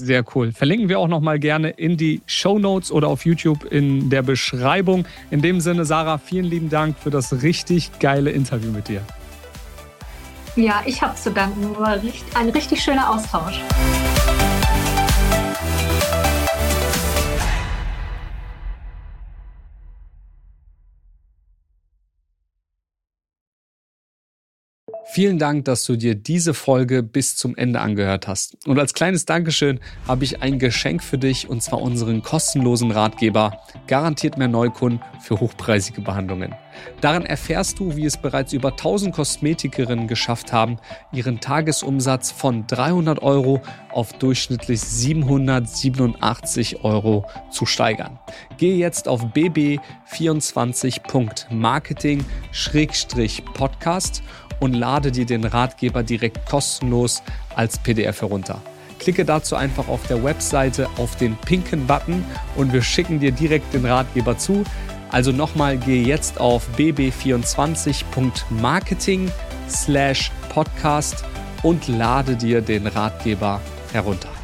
Sehr cool. Verlinken wir auch nochmal gerne in die Show Notes oder auf YouTube in der Beschreibung. In dem Sinne, Sarah, vielen lieben Dank für das richtig geile Interview mit dir. Ja, ich habe zu danken. War ein richtig schöner Austausch. Vielen Dank, dass du dir diese Folge bis zum Ende angehört hast. Und als kleines Dankeschön habe ich ein Geschenk für dich und zwar unseren kostenlosen Ratgeber Garantiert mehr Neukunden für hochpreisige Behandlungen. Darin erfährst du, wie es bereits über 1000 Kosmetikerinnen geschafft haben, ihren Tagesumsatz von 300 Euro auf durchschnittlich 787 Euro zu steigern. Gehe jetzt auf bb24.marketing-podcast und lade dir den Ratgeber direkt kostenlos als PDF herunter. Klicke dazu einfach auf der Webseite auf den pinken Button und wir schicken dir direkt den Ratgeber zu. Also nochmal, gehe jetzt auf bb24.marketing slash podcast und lade dir den Ratgeber herunter.